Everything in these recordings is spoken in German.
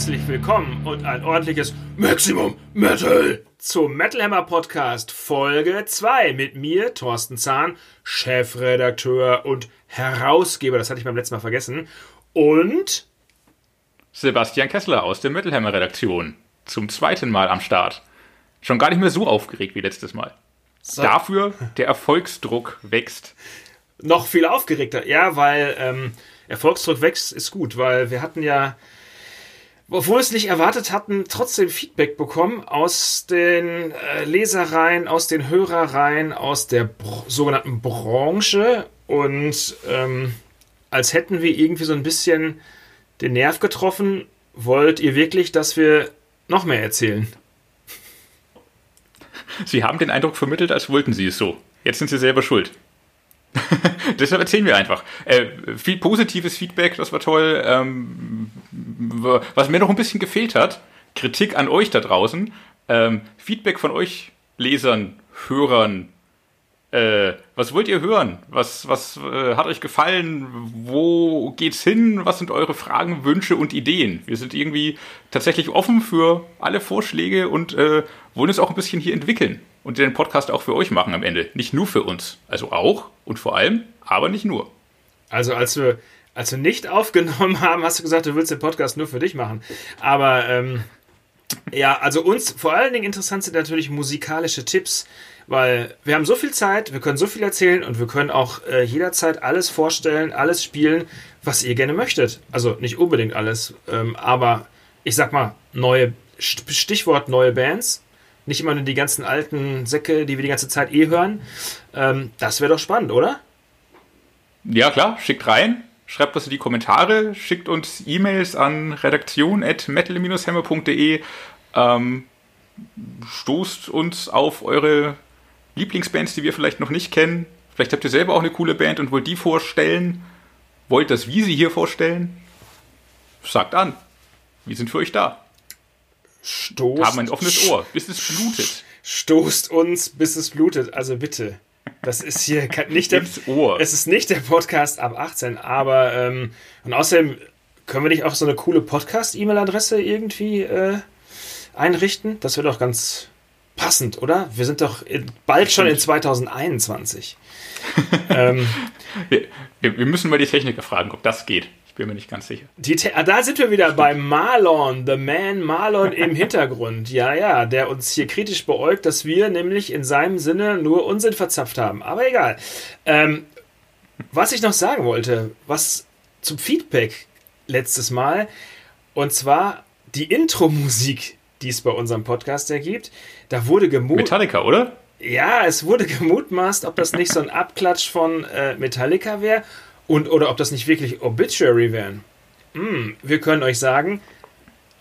herzlich willkommen und ein ordentliches Maximum Metal zum Metal Hammer Podcast Folge 2 mit mir, Thorsten Zahn, Chefredakteur und Herausgeber, das hatte ich beim letzten Mal vergessen, und Sebastian Kessler aus der Metal Hammer Redaktion zum zweiten Mal am Start. Schon gar nicht mehr so aufgeregt wie letztes Mal. So. Dafür der Erfolgsdruck wächst. Noch viel aufgeregter, ja, weil ähm, Erfolgsdruck wächst, ist gut, weil wir hatten ja obwohl wir es nicht erwartet hatten, trotzdem Feedback bekommen aus den äh, Lesereien, aus den Hörereien, aus der Br sogenannten Branche und ähm, als hätten wir irgendwie so ein bisschen den Nerv getroffen. Wollt ihr wirklich, dass wir noch mehr erzählen? Sie haben den Eindruck vermittelt, als wollten Sie es so. Jetzt sind Sie selber schuld. Deshalb erzählen wir einfach. Äh, viel positives Feedback, das war toll. Ähm, was mir noch ein bisschen gefehlt hat, Kritik an euch da draußen. Ähm, Feedback von euch Lesern, Hörern. Äh, was wollt ihr hören? Was, was äh, hat euch gefallen? Wo geht's hin? Was sind eure Fragen, Wünsche und Ideen? Wir sind irgendwie tatsächlich offen für alle Vorschläge und äh, wollen es auch ein bisschen hier entwickeln und den Podcast auch für euch machen am Ende. Nicht nur für uns. Also auch und vor allem, aber nicht nur. Also als wir, als wir nicht aufgenommen haben, hast du gesagt, du willst den Podcast nur für dich machen. Aber ähm, ja, also uns vor allen Dingen interessant sind natürlich musikalische Tipps, weil wir haben so viel Zeit, wir können so viel erzählen und wir können auch äh, jederzeit alles vorstellen, alles spielen, was ihr gerne möchtet. Also nicht unbedingt alles, ähm, aber ich sag mal, neue Stichwort neue Bands, nicht immer nur die ganzen alten Säcke, die wir die ganze Zeit eh hören. Ähm, das wäre doch spannend, oder? Ja, klar, schickt rein. Schreibt das in die Kommentare, schickt uns E-Mails an redaktion.metal-hammer.de. Ähm, stoßt uns auf eure Lieblingsbands, die wir vielleicht noch nicht kennen. Vielleicht habt ihr selber auch eine coole Band und wollt die vorstellen. Wollt das wie sie hier vorstellen? Sagt an. Wir sind für euch da. Stoßt. Haben ein offenes Ohr, bis es blutet. Stoßt uns, bis es blutet. Also bitte. Das ist hier nicht der, Ohr. es ist nicht der Podcast ab 18, aber ähm, und außerdem können wir nicht auch so eine coole Podcast-E-Mail-Adresse irgendwie äh, einrichten? Das wäre doch ganz passend, oder? Wir sind doch in, bald schon in 2021. ähm, wir, wir müssen mal die Techniker fragen, ob das geht bin mir nicht ganz sicher. Ah, da sind wir wieder bei Marlon, The Man Marlon im Hintergrund. Ja, ja, der uns hier kritisch beäugt, dass wir nämlich in seinem Sinne nur Unsinn verzapft haben. Aber egal. Ähm, was ich noch sagen wollte, was zum Feedback letztes Mal, und zwar die Intro-Musik, die es bei unserem Podcast ergibt, da wurde gemut. Metallica, oder? Ja, es wurde gemutmaßt, ob das nicht so ein Abklatsch von äh, Metallica wäre und, oder ob das nicht wirklich Obituary wären. Hm, wir können euch sagen,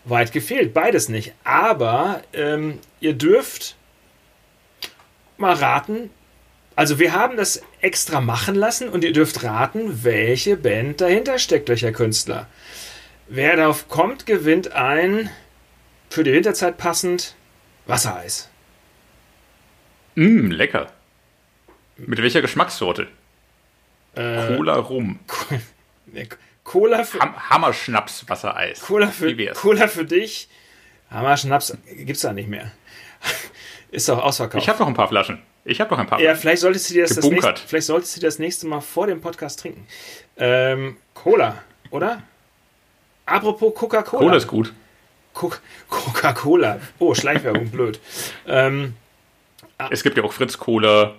weit gefehlt, beides nicht. Aber ähm, ihr dürft mal raten. Also wir haben das extra machen lassen und ihr dürft raten, welche Band dahinter steckt, welcher Künstler. Wer darauf kommt, gewinnt ein für die Winterzeit passend Wassereis. Mh, lecker. Mit welcher Geschmackssorte? Äh, Cola rum. Cola für. Ham Hammerschnaps Wassereis. Cola für, Cola für dich. Hammerschnaps gibt's da nicht mehr. Ist doch ausverkauft. Ich habe noch ein paar Flaschen. Ich habe noch ein paar. Ja, vielleicht solltest du dir das, das nächste, vielleicht solltest du das nächste Mal vor dem Podcast trinken. Ähm, Cola, oder? Apropos Coca-Cola. Cola ist gut. Coca-Cola. Oh, Schleichwerbung, blöd. Ähm, es gibt ja auch Fritz Cola,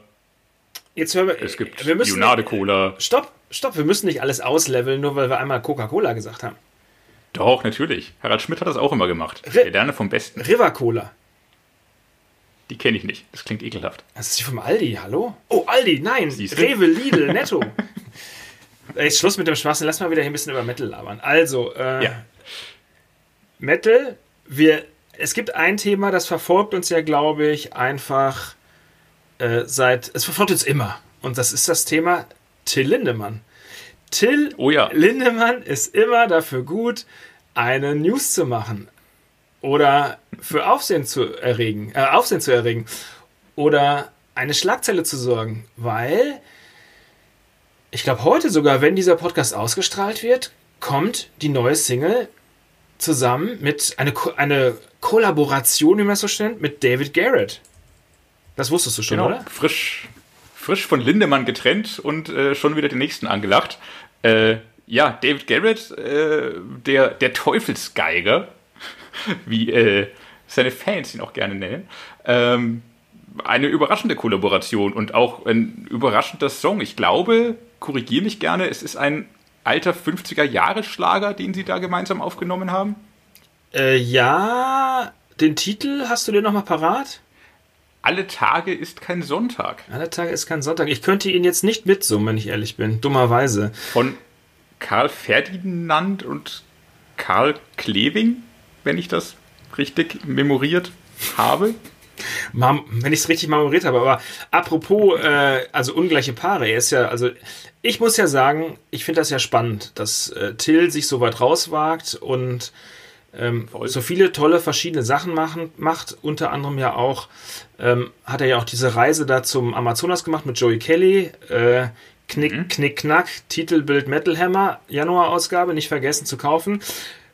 Jetzt hören wir. Es gibt wir müssen, Junade Cola. Stopp, stopp, wir müssen nicht alles ausleveln, nur weil wir einmal Coca-Cola gesagt haben. Doch, natürlich. Harald Schmidt hat das auch immer gemacht. R Der lerne vom Besten. River Cola. Die kenne ich nicht. Das klingt ekelhaft. Das ist die vom Aldi, hallo? Oh, Aldi, nein. Rewe, Lidl, Netto. Ey, Schluss mit dem Schwachsinn. Lass mal wieder hier ein bisschen über Metal labern. Also, äh, ja. Metal, wir, es gibt ein Thema, das verfolgt uns ja, glaube ich, einfach äh, seit, es verfolgt uns immer. Und das ist das Thema Till Lindemann. Till oh ja. Lindemann ist immer dafür gut, eine News zu machen. Oder für Aufsehen zu erregen, äh, Aufsehen zu erregen. Oder eine Schlagzeile zu sorgen. Weil, ich glaube heute sogar, wenn dieser Podcast ausgestrahlt wird, kommt die neue Single zusammen mit eine, Ko- eine Kollaboration, wie man es so nennt, mit David Garrett. Das wusstest du schon, Genau, oder? frisch, frisch von Lindemann getrennt und äh, schon wieder den nächsten angelacht. Äh, ja, David Garrett, äh, der, der Teufelsgeiger, wie äh, seine Fans ihn auch gerne nennen. Ähm, eine überraschende Kollaboration und auch ein überraschender Song. Ich glaube, korrigiere mich gerne, es ist ein alter 50er-Jahre-Schlager, den sie da gemeinsam aufgenommen haben. Äh, ja, den Titel hast du dir nochmal parat? Alle Tage ist kein Sonntag. Alle Tage ist kein Sonntag. Ich könnte ihn jetzt nicht mitsummen, wenn ich ehrlich bin. Dummerweise. von Karl Ferdinand und Karl Kleving, wenn ich das richtig memoriert habe. Wenn ich es richtig memoriert habe. Aber apropos, äh, also ungleiche Paare. Er ist ja, also ich muss ja sagen, ich finde das ja spannend, dass äh, Till sich so weit rauswagt und ähm, so viele tolle verschiedene Sachen machen, macht. Unter anderem ja auch, ähm, hat er ja auch diese Reise da zum Amazonas gemacht mit Joey Kelly. Äh, Knick, Knick, Knack, Titelbild Metal Hammer, Januarausgabe, nicht vergessen zu kaufen.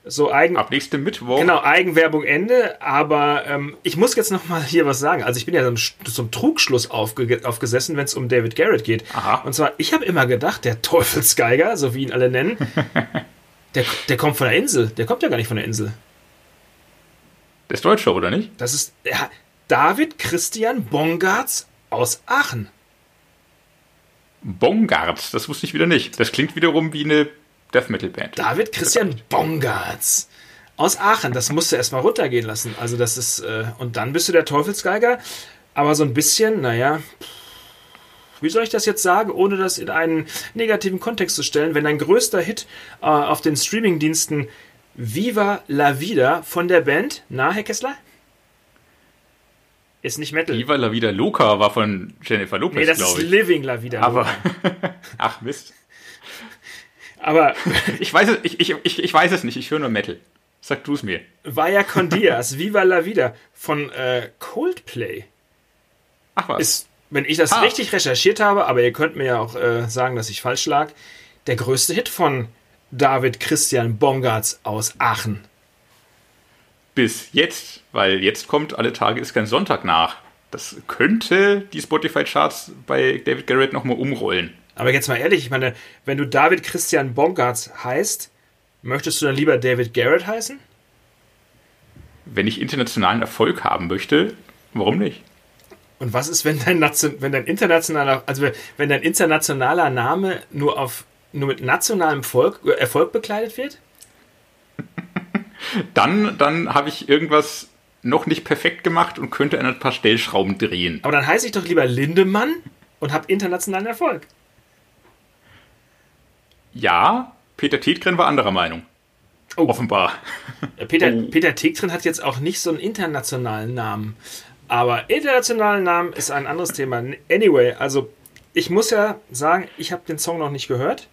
So eigen, Ab nächstem Mittwoch. Genau, Eigenwerbung Ende, aber ähm, ich muss jetzt noch mal hier was sagen. Also ich bin ja zum, zum Trugschluss aufge aufgesessen, wenn es um David Garrett geht. Aha. Und zwar, ich habe immer gedacht, der Teufelsgeiger, so wie ihn alle nennen, der, der kommt von der Insel. Der kommt ja gar nicht von der Insel. Der ist Deutscher, oder nicht? Das ist ja, David Christian Bongartz aus Aachen. Bongard, das wusste ich wieder nicht. Das klingt wiederum wie eine Death Metal Band. David Christian Bongartz aus Aachen. Das musst du erstmal runtergehen lassen. Also das ist, äh, und dann bist du der Teufelsgeiger. Aber so ein bisschen, naja, wie soll ich das jetzt sagen, ohne das in einen negativen Kontext zu stellen, wenn dein größter Hit äh, auf den Streamingdiensten Viva la Vida von der Band, na, Herr Kessler? Ist nicht Metal. Viva la Vida Loca war von Jennifer Lopez, nee, das ist. Living la Vida. Aber, ach Mist. Aber Ich weiß es, ich, ich, ich, weiß es nicht, ich höre nur Metal. Sag du es mir. Vaya con Dias, Viva la Vida von äh, Coldplay. Ach was. ist, wenn ich das Ah. richtig recherchiert habe, aber ihr könnt mir ja auch äh, sagen, dass ich falsch lag, der größte Hit von David Christian Bongartz aus Aachen. Bis jetzt, weil jetzt kommt alle Tage ist kein Sonntag nach. Das könnte die Spotify-Charts bei David Garrett nochmal umrollen. Aber jetzt mal ehrlich, ich meine, wenn du David Christian Bongartz heißt, möchtest du dann lieber David Garrett heißen? Wenn ich internationalen Erfolg haben möchte, warum nicht? Und was ist, wenn dein, wenn dein internationaler, also wenn dein internationaler Name nur auf nur mit nationalem Volk, äh, Erfolg bekleidet wird? Dann, dann habe ich irgendwas noch nicht perfekt gemacht und könnte an ein paar Stellschrauben drehen. Aber dann heiße ich doch lieber Lindemann und habe internationalen Erfolg. Ja, Peter Tetgren war anderer Meinung. Oh. Offenbar. Peter, Oh. Peter Tegtrin hat jetzt auch nicht so einen internationalen Namen. Aber internationalen Namen ist ein anderes Thema. Anyway, also ich muss ja sagen, ich habe den Song noch nicht gehört.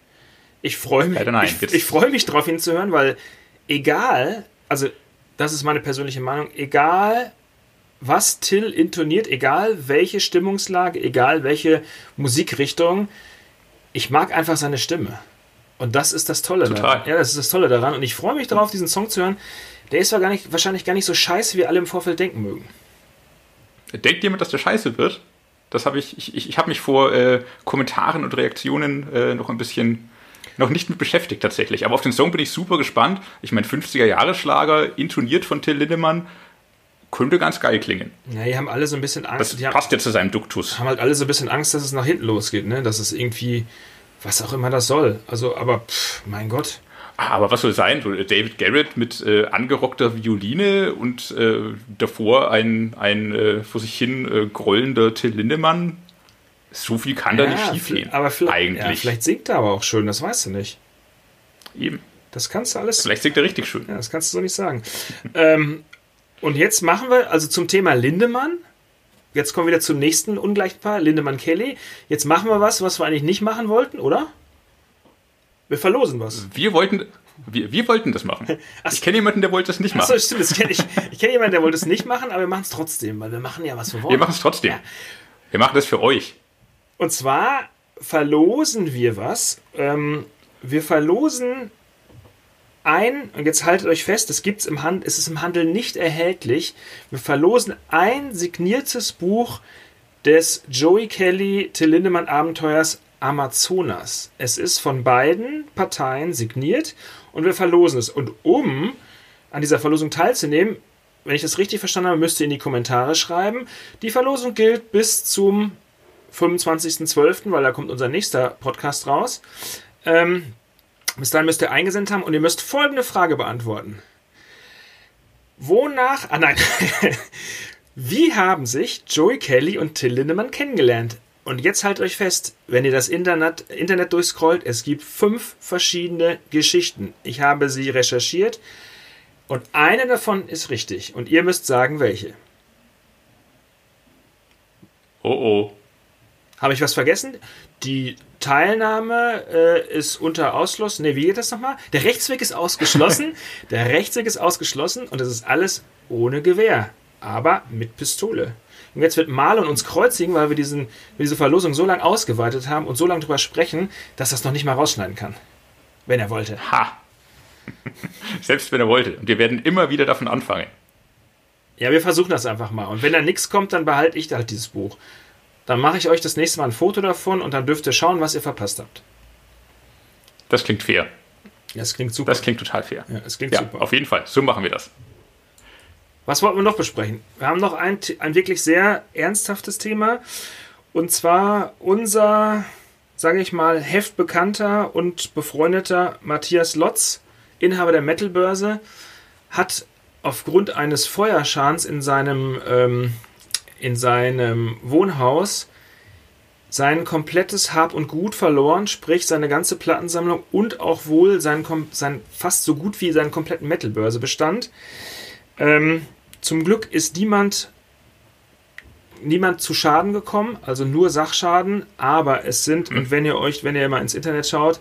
Ich freue mich, nein. ich, ich freue mich drauf, ihn zu hören, weil egal, also das ist meine persönliche Meinung, egal was Till intoniert, egal welche Stimmungslage, egal welche Musikrichtung, ich mag einfach seine Stimme. Und das ist das Tolle Total. daran. Ja, das ist das Tolle daran. Und ich freue mich darauf, diesen Song zu hören. Der ist zwar gar nicht, wahrscheinlich gar nicht so scheiße, wie alle im Vorfeld denken mögen. Denkt jemand, dass der scheiße wird? Das habe ich, ich, ich, habe mich vor äh, Kommentaren und Reaktionen äh, noch ein bisschen noch nicht mit beschäftigt tatsächlich. Aber auf den Song bin ich super gespannt. Ich meine, 50er-Jahre-Schlager, intoniert von Till Lindemann, könnte ganz geil klingen. Ja, die haben alle so ein bisschen Angst. Das die haben, passt ja zu seinem Duktus. haben halt alle so ein bisschen Angst, dass es nach hinten losgeht, ne? Dass es irgendwie, was auch immer das soll. Also, aber, pff, mein Gott. Ah, Aber was soll sein? Äh, David Garrett mit äh, angerockter Violine und äh, davor ein, ein äh, vor sich hin äh, grollender Till Lindemann. So viel kann da nicht schief vi- gehen. aber vielleicht, Eigentlich. Ja, vielleicht singt er aber auch schön, das weißt du nicht. Eben. Das kannst du alles. Vielleicht singt er richtig schön. Ja, das kannst du so nicht sagen. ähm, und jetzt machen wir, also zum Thema Lindemann. Jetzt kommen wir wieder zum nächsten Ungleichpaar, Lindemann-Kelly. Jetzt machen wir was, was wir eigentlich nicht machen wollten, oder? Wir verlosen was. Wir wollten, wir, wir wollten das machen. Ach Ich kenne jemanden, der wollte das nicht Achso, machen. stimmt. Das kenn ich ich kenne jemanden, der wollte es nicht machen, aber wir machen es trotzdem, weil wir machen ja, was wir wollen. Wir machen es trotzdem. Ja. Wir machen das für euch. Und zwar verlosen wir was. Ähm, wir verlosen ein, und jetzt haltet euch fest, es gibt's im Handel, es ist im Handel nicht erhältlich. Wir verlosen ein signiertes Buch des Joey Kelly Till Lindemann Abenteuers Amazonas. Es ist von beiden Parteien signiert und wir verlosen es. Und um an dieser Verlosung teilzunehmen, wenn ich das richtig verstanden habe, müsst ihr in die Kommentare schreiben. Die Verlosung gilt bis zum 25.12., weil da kommt unser nächster Podcast raus. Ähm, bis dahin müsst ihr eingesendet haben und ihr müsst folgende Frage beantworten. Wonach, ah nein, wie haben sich Joey Kelly und Till Lindemann kennengelernt? Und jetzt haltet euch fest, wenn ihr das Internet, Internet durchscrollt, es gibt fünf verschiedene Geschichten. Ich habe sie recherchiert und eine davon ist richtig. Und ihr müsst sagen, welche. Oh oh. Habe ich was vergessen? Die Teilnahme äh, ist unter Ausschluss. Ne, wie geht das nochmal? Der Rechtsweg ist ausgeschlossen. Der Rechtsweg ist ausgeschlossen und das ist alles ohne Gewehr, aber mit Pistole. Und jetzt wird Marlon uns kreuzigen, weil wir diesen, diese Verlosung so lange ausgeweitet haben und so lange drüber sprechen, dass er es noch nicht mal rausschneiden kann. Wenn er wollte. Ha! Selbst wenn er wollte. Und wir werden immer wieder davon anfangen. Ja, wir versuchen das einfach mal. Und wenn da nichts kommt, dann behalte ich halt dieses Buch. Dann mache ich euch das nächste Mal ein Foto davon und dann dürft ihr schauen, was ihr verpasst habt. Das klingt fair. Das klingt super. Das klingt total fair. Ja, das klingt ja, super. Auf jeden Fall. So machen wir das. Was wollten wir noch besprechen? Wir haben noch ein, ein wirklich sehr ernsthaftes Thema. Und zwar unser, sage ich mal, heftbekannter und befreundeter Matthias Lotz, Inhaber der Metalbörse, hat aufgrund eines Feuerschadens in seinem ähm, in seinem Wohnhaus sein komplettes Hab und Gut verloren, sprich seine ganze Plattensammlung und auch wohl sein, sein fast so gut wie seinen kompletten Metalbörsebestand. Ähm, zum Glück ist niemand, niemand zu Schaden gekommen, also nur Sachschaden, aber es sind, und wenn ihr euch, wenn ihr mal ins Internet schaut,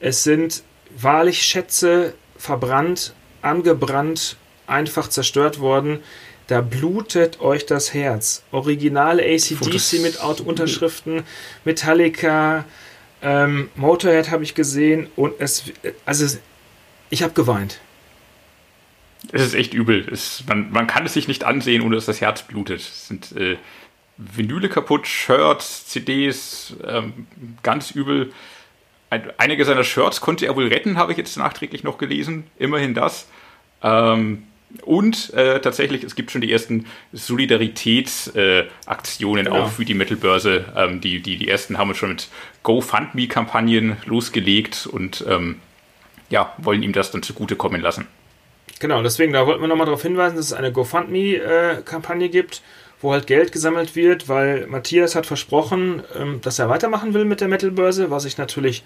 es sind wahrlich Schätze verbrannt, angebrannt, einfach zerstört worden da blutet euch das Herz. Originale ACDC mit Unterschriften, Metallica, ähm, Motorhead habe ich gesehen und es, also ich habe geweint. Es ist echt übel. Es, man, man, kann es sich nicht ansehen, ohne dass das Herz blutet. Es sind äh, Vinyle kaputt, Shirts, CDs, ähm, ganz übel. Ein, einige seiner Shirts konnte er wohl retten, habe ich jetzt nachträglich noch gelesen. Immerhin das. Ähm, und äh, tatsächlich, es gibt schon die ersten Solidaritätsaktionen äh, genau. auch für die Mittelbörse. Ähm, die, die, die ersten haben schon mit GoFundMe-Kampagnen losgelegt und ähm, ja, wollen ihm das dann zugutekommen lassen. Genau, deswegen, da wollten wir nochmal darauf hinweisen, dass es eine GoFundMe-Kampagne gibt, wo halt Geld gesammelt wird, weil Matthias hat versprochen, ähm, dass er weitermachen will mit der Metalbörse, was ich natürlich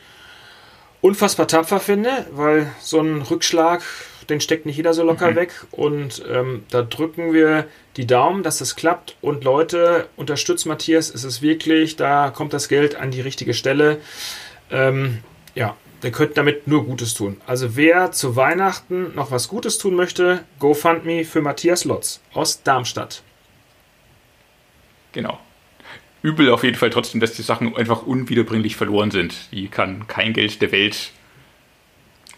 unfassbar tapfer finde, weil so ein Rückschlag den steckt nicht jeder so locker mhm. weg. Und ähm, da drücken wir die Daumen, dass das klappt. Und Leute, unterstützt Matthias. Es ist wirklich, da kommt das Geld an die richtige Stelle. Ähm, ja, der könnte damit nur Gutes tun. Also wer zu Weihnachten noch was Gutes tun möchte, GoFundMe für Matthias Lotz aus Darmstadt. Genau. Übel auf jeden Fall trotzdem, dass die Sachen einfach unwiederbringlich verloren sind. Die kann kein Geld der Welt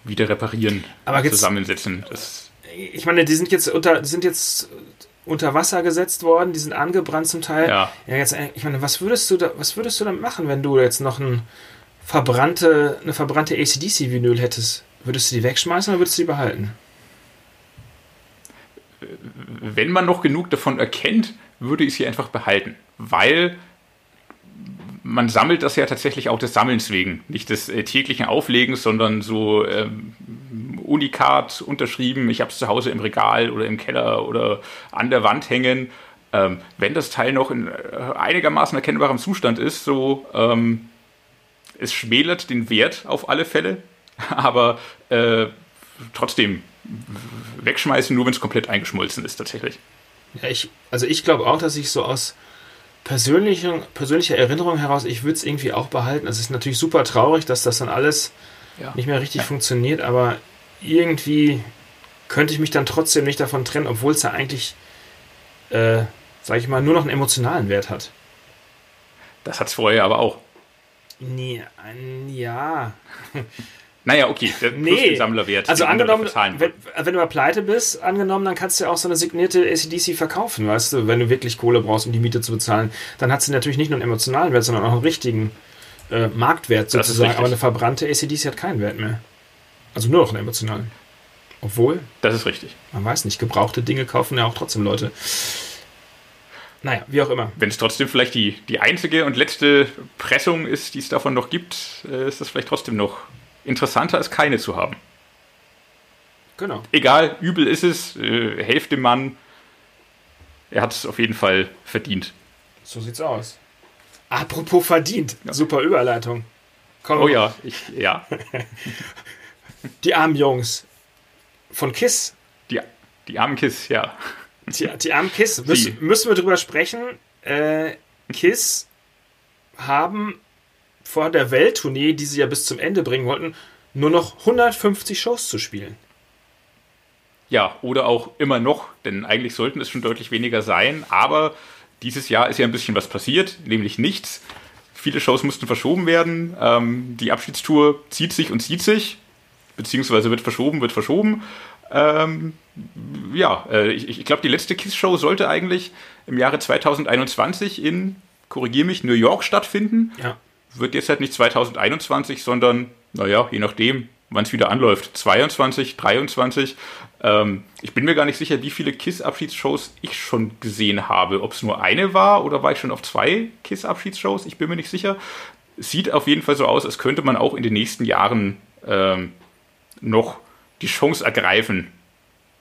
wieder reparieren, aber zusammensetzen. Das ich meine, die sind jetzt unter, sind jetzt unter Wasser gesetzt worden, die sind angebrannt zum Teil. Ja. ja jetzt, ich meine, was würdest du da, was würdest du damit machen, wenn du jetzt noch ein verbrannte, eine verbrannte ACDC-Vinyl hättest? Würdest du die wegschmeißen oder würdest du die behalten? Wenn man noch genug davon erkennt, würde ich sie einfach behalten, weil man sammelt das ja tatsächlich auch des Sammelns wegen, nicht des äh, täglichen Auflegens, sondern so ähm, unikat unterschrieben, ich habe es zu Hause im Regal oder im Keller oder an der Wand hängen. Ähm, wenn das Teil noch in äh, einigermaßen erkennbarem Zustand ist, so ähm, es schmälert den Wert auf alle Fälle, aber äh, trotzdem wegschmeißen, nur wenn es komplett eingeschmolzen ist tatsächlich. Ja, ich, also ich glaube auch, dass ich so aus persönliche, persönliche Erinnerung heraus, ich würde es irgendwie auch behalten. Es ist natürlich super traurig, dass das dann alles ja. nicht mehr richtig funktioniert, aber irgendwie könnte ich mich dann trotzdem nicht davon trennen, obwohl es ja eigentlich, äh, sag ich mal, nur noch einen emotionalen Wert hat. Das hat es vorher aber auch. Nee, ja. Naja, okay, der Nee. plus den Sammlerwert. Also angenommen, wenn, wenn du mal pleite bist, angenommen, dann kannst du ja auch so eine signierte ACDC verkaufen, weißt du, wenn du wirklich Kohle brauchst, um die Miete zu bezahlen. Dann hat sie natürlich nicht nur einen emotionalen Wert, sondern auch einen richtigen äh, Marktwert sozusagen. Aber eine verbrannte ACDC hat keinen Wert mehr. Also nur noch einen emotionalen. Obwohl, Das ist richtig. man weiß nicht, gebrauchte Dinge kaufen ja auch trotzdem Leute. Naja, wie auch immer. Wenn es trotzdem vielleicht die, die einzige und letzte Pressung ist, die es davon noch gibt, äh, ist das vielleicht trotzdem noch interessanter, als keine zu haben. Genau. Egal, übel ist es, äh, helft dem Mann. Er hat es auf jeden Fall verdient. So sieht's aus. Apropos verdient. Super Überleitung. Komm, Oh ja, ich, ja, Die armen Jungs von KISS die, die armen Kiss, ja. Die, die armen KISS, müssen, müssen wir drüber sprechen. Äh, KISS haben vor der Welttournee, die sie ja bis zum Ende bringen wollten, nur noch 150 Shows zu spielen. Ja, oder auch immer noch, denn eigentlich sollten es schon deutlich weniger sein, aber dieses Jahr ist ja ein bisschen was passiert, nämlich nichts. Viele Shows mussten verschoben werden. Ähm, die Abschiedstour zieht sich und zieht sich, beziehungsweise wird verschoben, wird verschoben. Ähm, ja, äh, ich, ich glaube, die letzte Kiss-Show sollte eigentlich im Jahre 2021 in, korrigier mich, New York stattfinden. Ja. Wird jetzt halt nicht 2021, sondern, naja, je nachdem, wann es wieder anläuft. 22, 23. Ähm, ich bin mir gar nicht sicher, wie viele KISS-Abschiedsshows ich schon gesehen habe. Ob es nur eine war oder war ich schon auf zwei KISS-Abschiedsshows? Ich bin mir nicht sicher. Sieht auf jeden Fall so aus, als könnte man auch in den nächsten Jahren ähm, noch die Chance ergreifen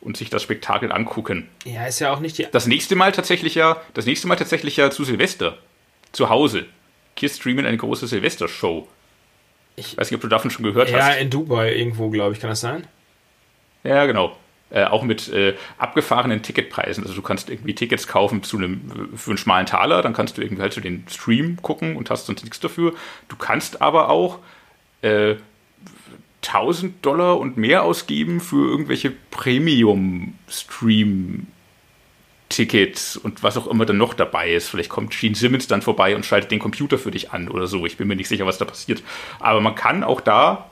und sich das Spektakel angucken. Ja, ist ja auch nicht die. Das nächste Mal tatsächlich ja, das nächste Mal tatsächlich ja zu Silvester. Zu Hause. Kiss streamen eine große Silvestershow. Ich- weiß nicht, ob du davon schon gehört Ja, hast. in Dubai irgendwo, glaube ich, kann das sein? Ja, genau. Äh, auch mit äh, abgefahrenen Ticketpreisen. Also du kannst irgendwie Tickets kaufen zu einem, für einen schmalen Taler, dann kannst du irgendwie halt so den Stream gucken und hast sonst nichts dafür. Du kannst aber auch äh, 1000 Dollar und mehr ausgeben für irgendwelche Premium-Stream-Tickets und was auch immer dann noch dabei ist. Vielleicht kommt Gene Simmons dann vorbei und schaltet den Computer für dich an oder so. Ich bin mir nicht sicher, was da passiert. Aber man kann auch da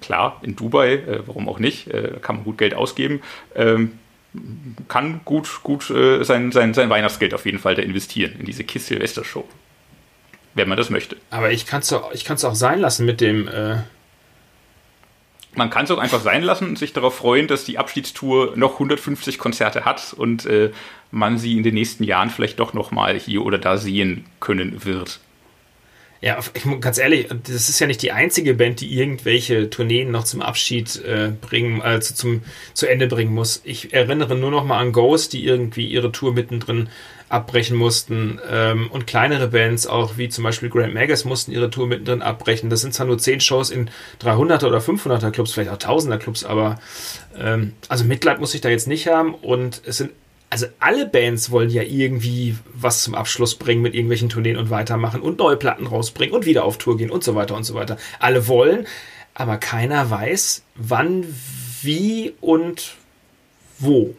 klar, in Dubai, äh, warum auch nicht, äh, kann man gut Geld ausgeben, ähm, kann gut, gut äh, sein, sein, sein Weihnachtsgeld auf jeden Fall da investieren in diese Kiss Silvester Show. Wenn man das möchte. Aber ich kann es auch, auch sein lassen mit dem. Man kann es auch einfach sein lassen und sich darauf freuen, dass die Abschiedstour noch 150 Konzerte hat und äh, man sie in den nächsten Jahren vielleicht doch nochmal hier oder da sehen können wird. ja, ich, ganz ehrlich, das ist ja nicht die einzige Band, die irgendwelche Tourneen noch zum Abschied äh, bringen, also zum zu Ende bringen muss. Ich erinnere nur noch mal an Ghost, die irgendwie ihre Tour mittendrin abbrechen mussten ähm, und kleinere Bands auch wie zum Beispiel Grand Magus mussten ihre Tour mittendrin abbrechen. Das sind zwar nur 10 Shows in 300er oder 500er Clubs, vielleicht auch 1000er Clubs, aber ähm, also Mitleid muss ich da jetzt nicht haben und es sind also alle Bands wollen ja irgendwie was zum Abschluss bringen mit irgendwelchen Tourneen und weitermachen und neue Platten rausbringen und wieder auf Tour gehen und so weiter und so weiter. Alle wollen, aber keiner weiß, wann, wie und wo.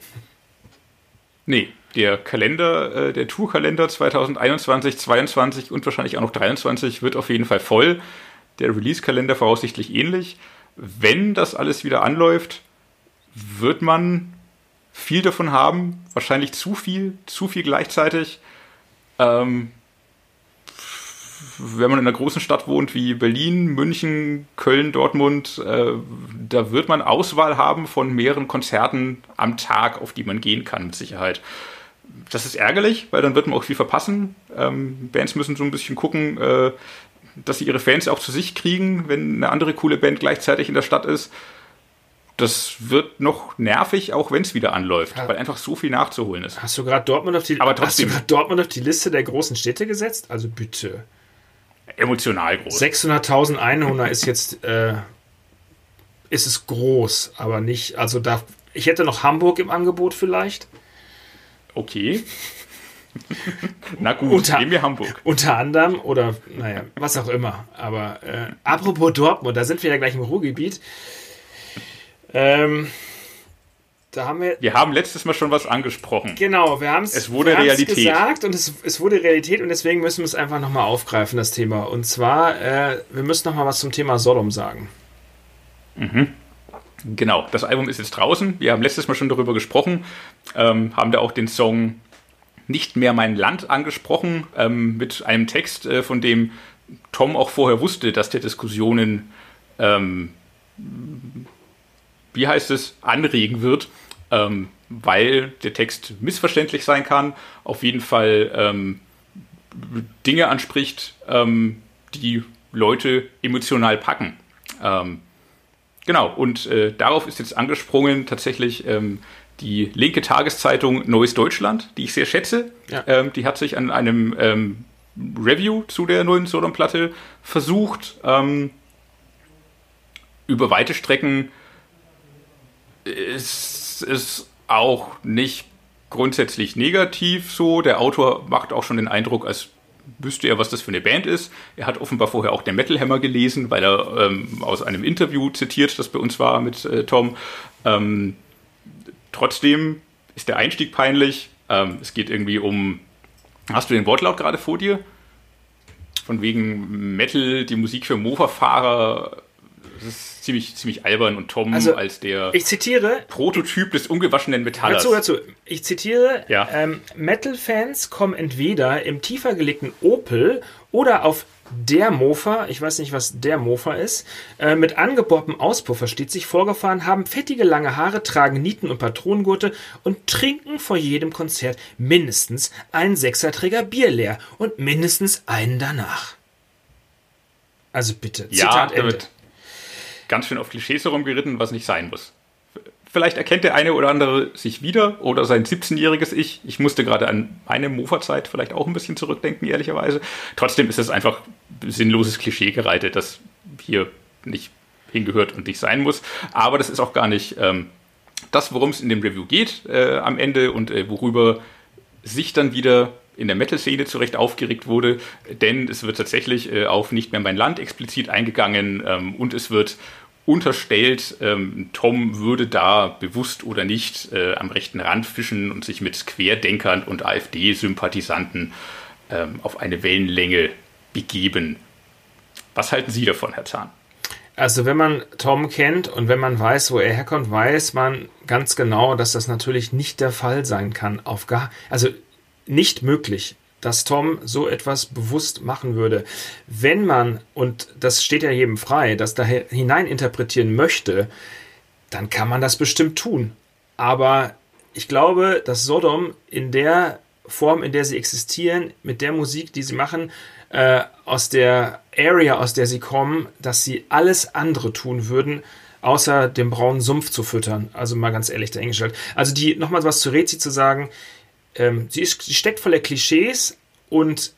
Nee, der Kalender, äh, der Tourkalender 2021, 22 und wahrscheinlich auch noch 23 wird auf jeden Fall voll. Der Release-Kalender voraussichtlich ähnlich. Wenn das alles wieder anläuft, wird man viel davon haben. Wahrscheinlich zu viel, zu viel gleichzeitig. Ähm, wenn man in einer großen Stadt wohnt wie Berlin, München, Köln, Dortmund, äh, da wird man Auswahl haben von mehreren Konzerten am Tag, auf die man gehen kann, mit Sicherheit. Das ist ärgerlich, weil dann wird man auch viel verpassen. Ähm, Bands müssen so ein bisschen gucken, äh, dass sie ihre Fans auch zu sich kriegen, wenn eine andere coole Band gleichzeitig in der Stadt ist. Das wird noch nervig, auch wenn es wieder anläuft, Ja. weil einfach so viel nachzuholen ist. Hast du gerade Dortmund auf die Aber hast du trotzdem. Dortmund auf die Liste der großen Städte gesetzt? Also bitte. Emotional groß. 600.000 Einwohner ist jetzt äh, ist es groß, aber nicht. Also da ich hätte noch Hamburg im Angebot vielleicht. Okay. Na gut, Unter- nehmen wir Hamburg. Unter anderem oder naja, was auch immer. Aber äh, apropos Dortmund, da sind wir ja gleich im Ruhrgebiet. Ähm, da haben wir. Wir haben letztes Mal schon was angesprochen. Genau, wir haben Es wurde Realität. gesagt und es, es wurde Realität und deswegen müssen wir es einfach nochmal aufgreifen, das Thema. Und zwar, äh, wir müssen nochmal was zum Thema Sodom sagen. Mhm. Genau, das Album ist jetzt draußen. Wir haben letztes Mal schon darüber gesprochen, ähm, haben da auch den Song Nicht mehr mein Land angesprochen, ähm, mit einem Text, äh, von dem Tom auch vorher wusste, dass der Diskussionen, ähm, wie heißt es, anregen wird, ähm, weil der Text missverständlich sein kann, auf jeden Fall ähm, Dinge anspricht, ähm, die Leute emotional packen. Ähm, genau, und äh, darauf ist jetzt angesprungen tatsächlich ähm, die linke Tageszeitung Neues Deutschland, die ich sehr schätze. Ja. Ähm, die hat sich an einem ähm, Review zu der neuen Sodom-Platte versucht. Ähm, über weite Strecken ist es auch nicht grundsätzlich negativ so. Der Autor macht auch schon den Eindruck, als wüsste er, was das für eine Band ist. Er hat offenbar vorher auch der Metal Hammer gelesen, weil er ähm, aus einem Interview zitiert, das bei uns war mit äh, Tom. Ähm, trotzdem ist der Einstieg peinlich. Ähm, es geht irgendwie um. Hast du den Wortlaut gerade vor dir? Von wegen Metal, die Musik für Mofa-Fahrer. Das ist ziemlich, ziemlich albern und Tom also, als der ich zitiere, Prototyp des ungewaschenen Metallers. Dazu, dazu. Ich zitiere, ja. ähm, Metal-Fans kommen entweder im tiefer gelegten Opel oder auf der Mofa, ich weiß nicht, was der Mofa ist, äh, mit angebohrtem Auspuffer steht sich vorgefahren, haben fettige lange Haare, tragen Nieten und Patronengurte und trinken vor jedem Konzert mindestens einen Sechserträger Bier leer und mindestens einen danach. Also bitte, ja, Zitat Ende. Ganz schön auf Klischees herumgeritten, was nicht sein muss. Vielleicht erkennt der eine oder andere sich wieder oder sein 17-jähriges Ich. Ich musste gerade an meine Mofa-Zeit vielleicht auch ein bisschen zurückdenken, ehrlicherweise. Trotzdem ist es einfach sinnloses Klischee gereitet, das hier nicht hingehört und nicht sein muss. Aber das ist auch gar nicht ähm, das, worum es in dem Review geht äh, am Ende und äh, worüber sich dann wieder in der Metal-Szene zurecht aufgeregt wurde, denn es wird tatsächlich äh, auf nicht mehr mein Land explizit eingegangen ähm, und es wird unterstellt, ähm, Tom würde da bewusst oder nicht äh, am rechten Rand fischen und sich mit Querdenkern und AfD-Sympathisanten ähm, auf eine Wellenlänge begeben. Was halten Sie davon, Herr Zahn? Also wenn man Tom kennt und wenn man weiß, wo er herkommt, weiß man ganz genau, dass das natürlich nicht der Fall sein kann. Auf gar, also nicht möglich, dass Tom so etwas bewusst machen würde. Wenn man, und das steht ja jedem frei, das da hineininterpretieren möchte, dann kann man das bestimmt tun. Aber ich glaube, dass Sodom in der Form, in der sie existieren, mit der Musik, die sie machen, äh, aus der Area, aus der sie kommen, dass sie alles andere tun würden, außer dem braunen Sumpf zu füttern. Also mal ganz ehrlich dahingestellt. Also die, nochmal was zu Rezi zu sagen, ähm, sie, ist, sie steckt voller Klischees und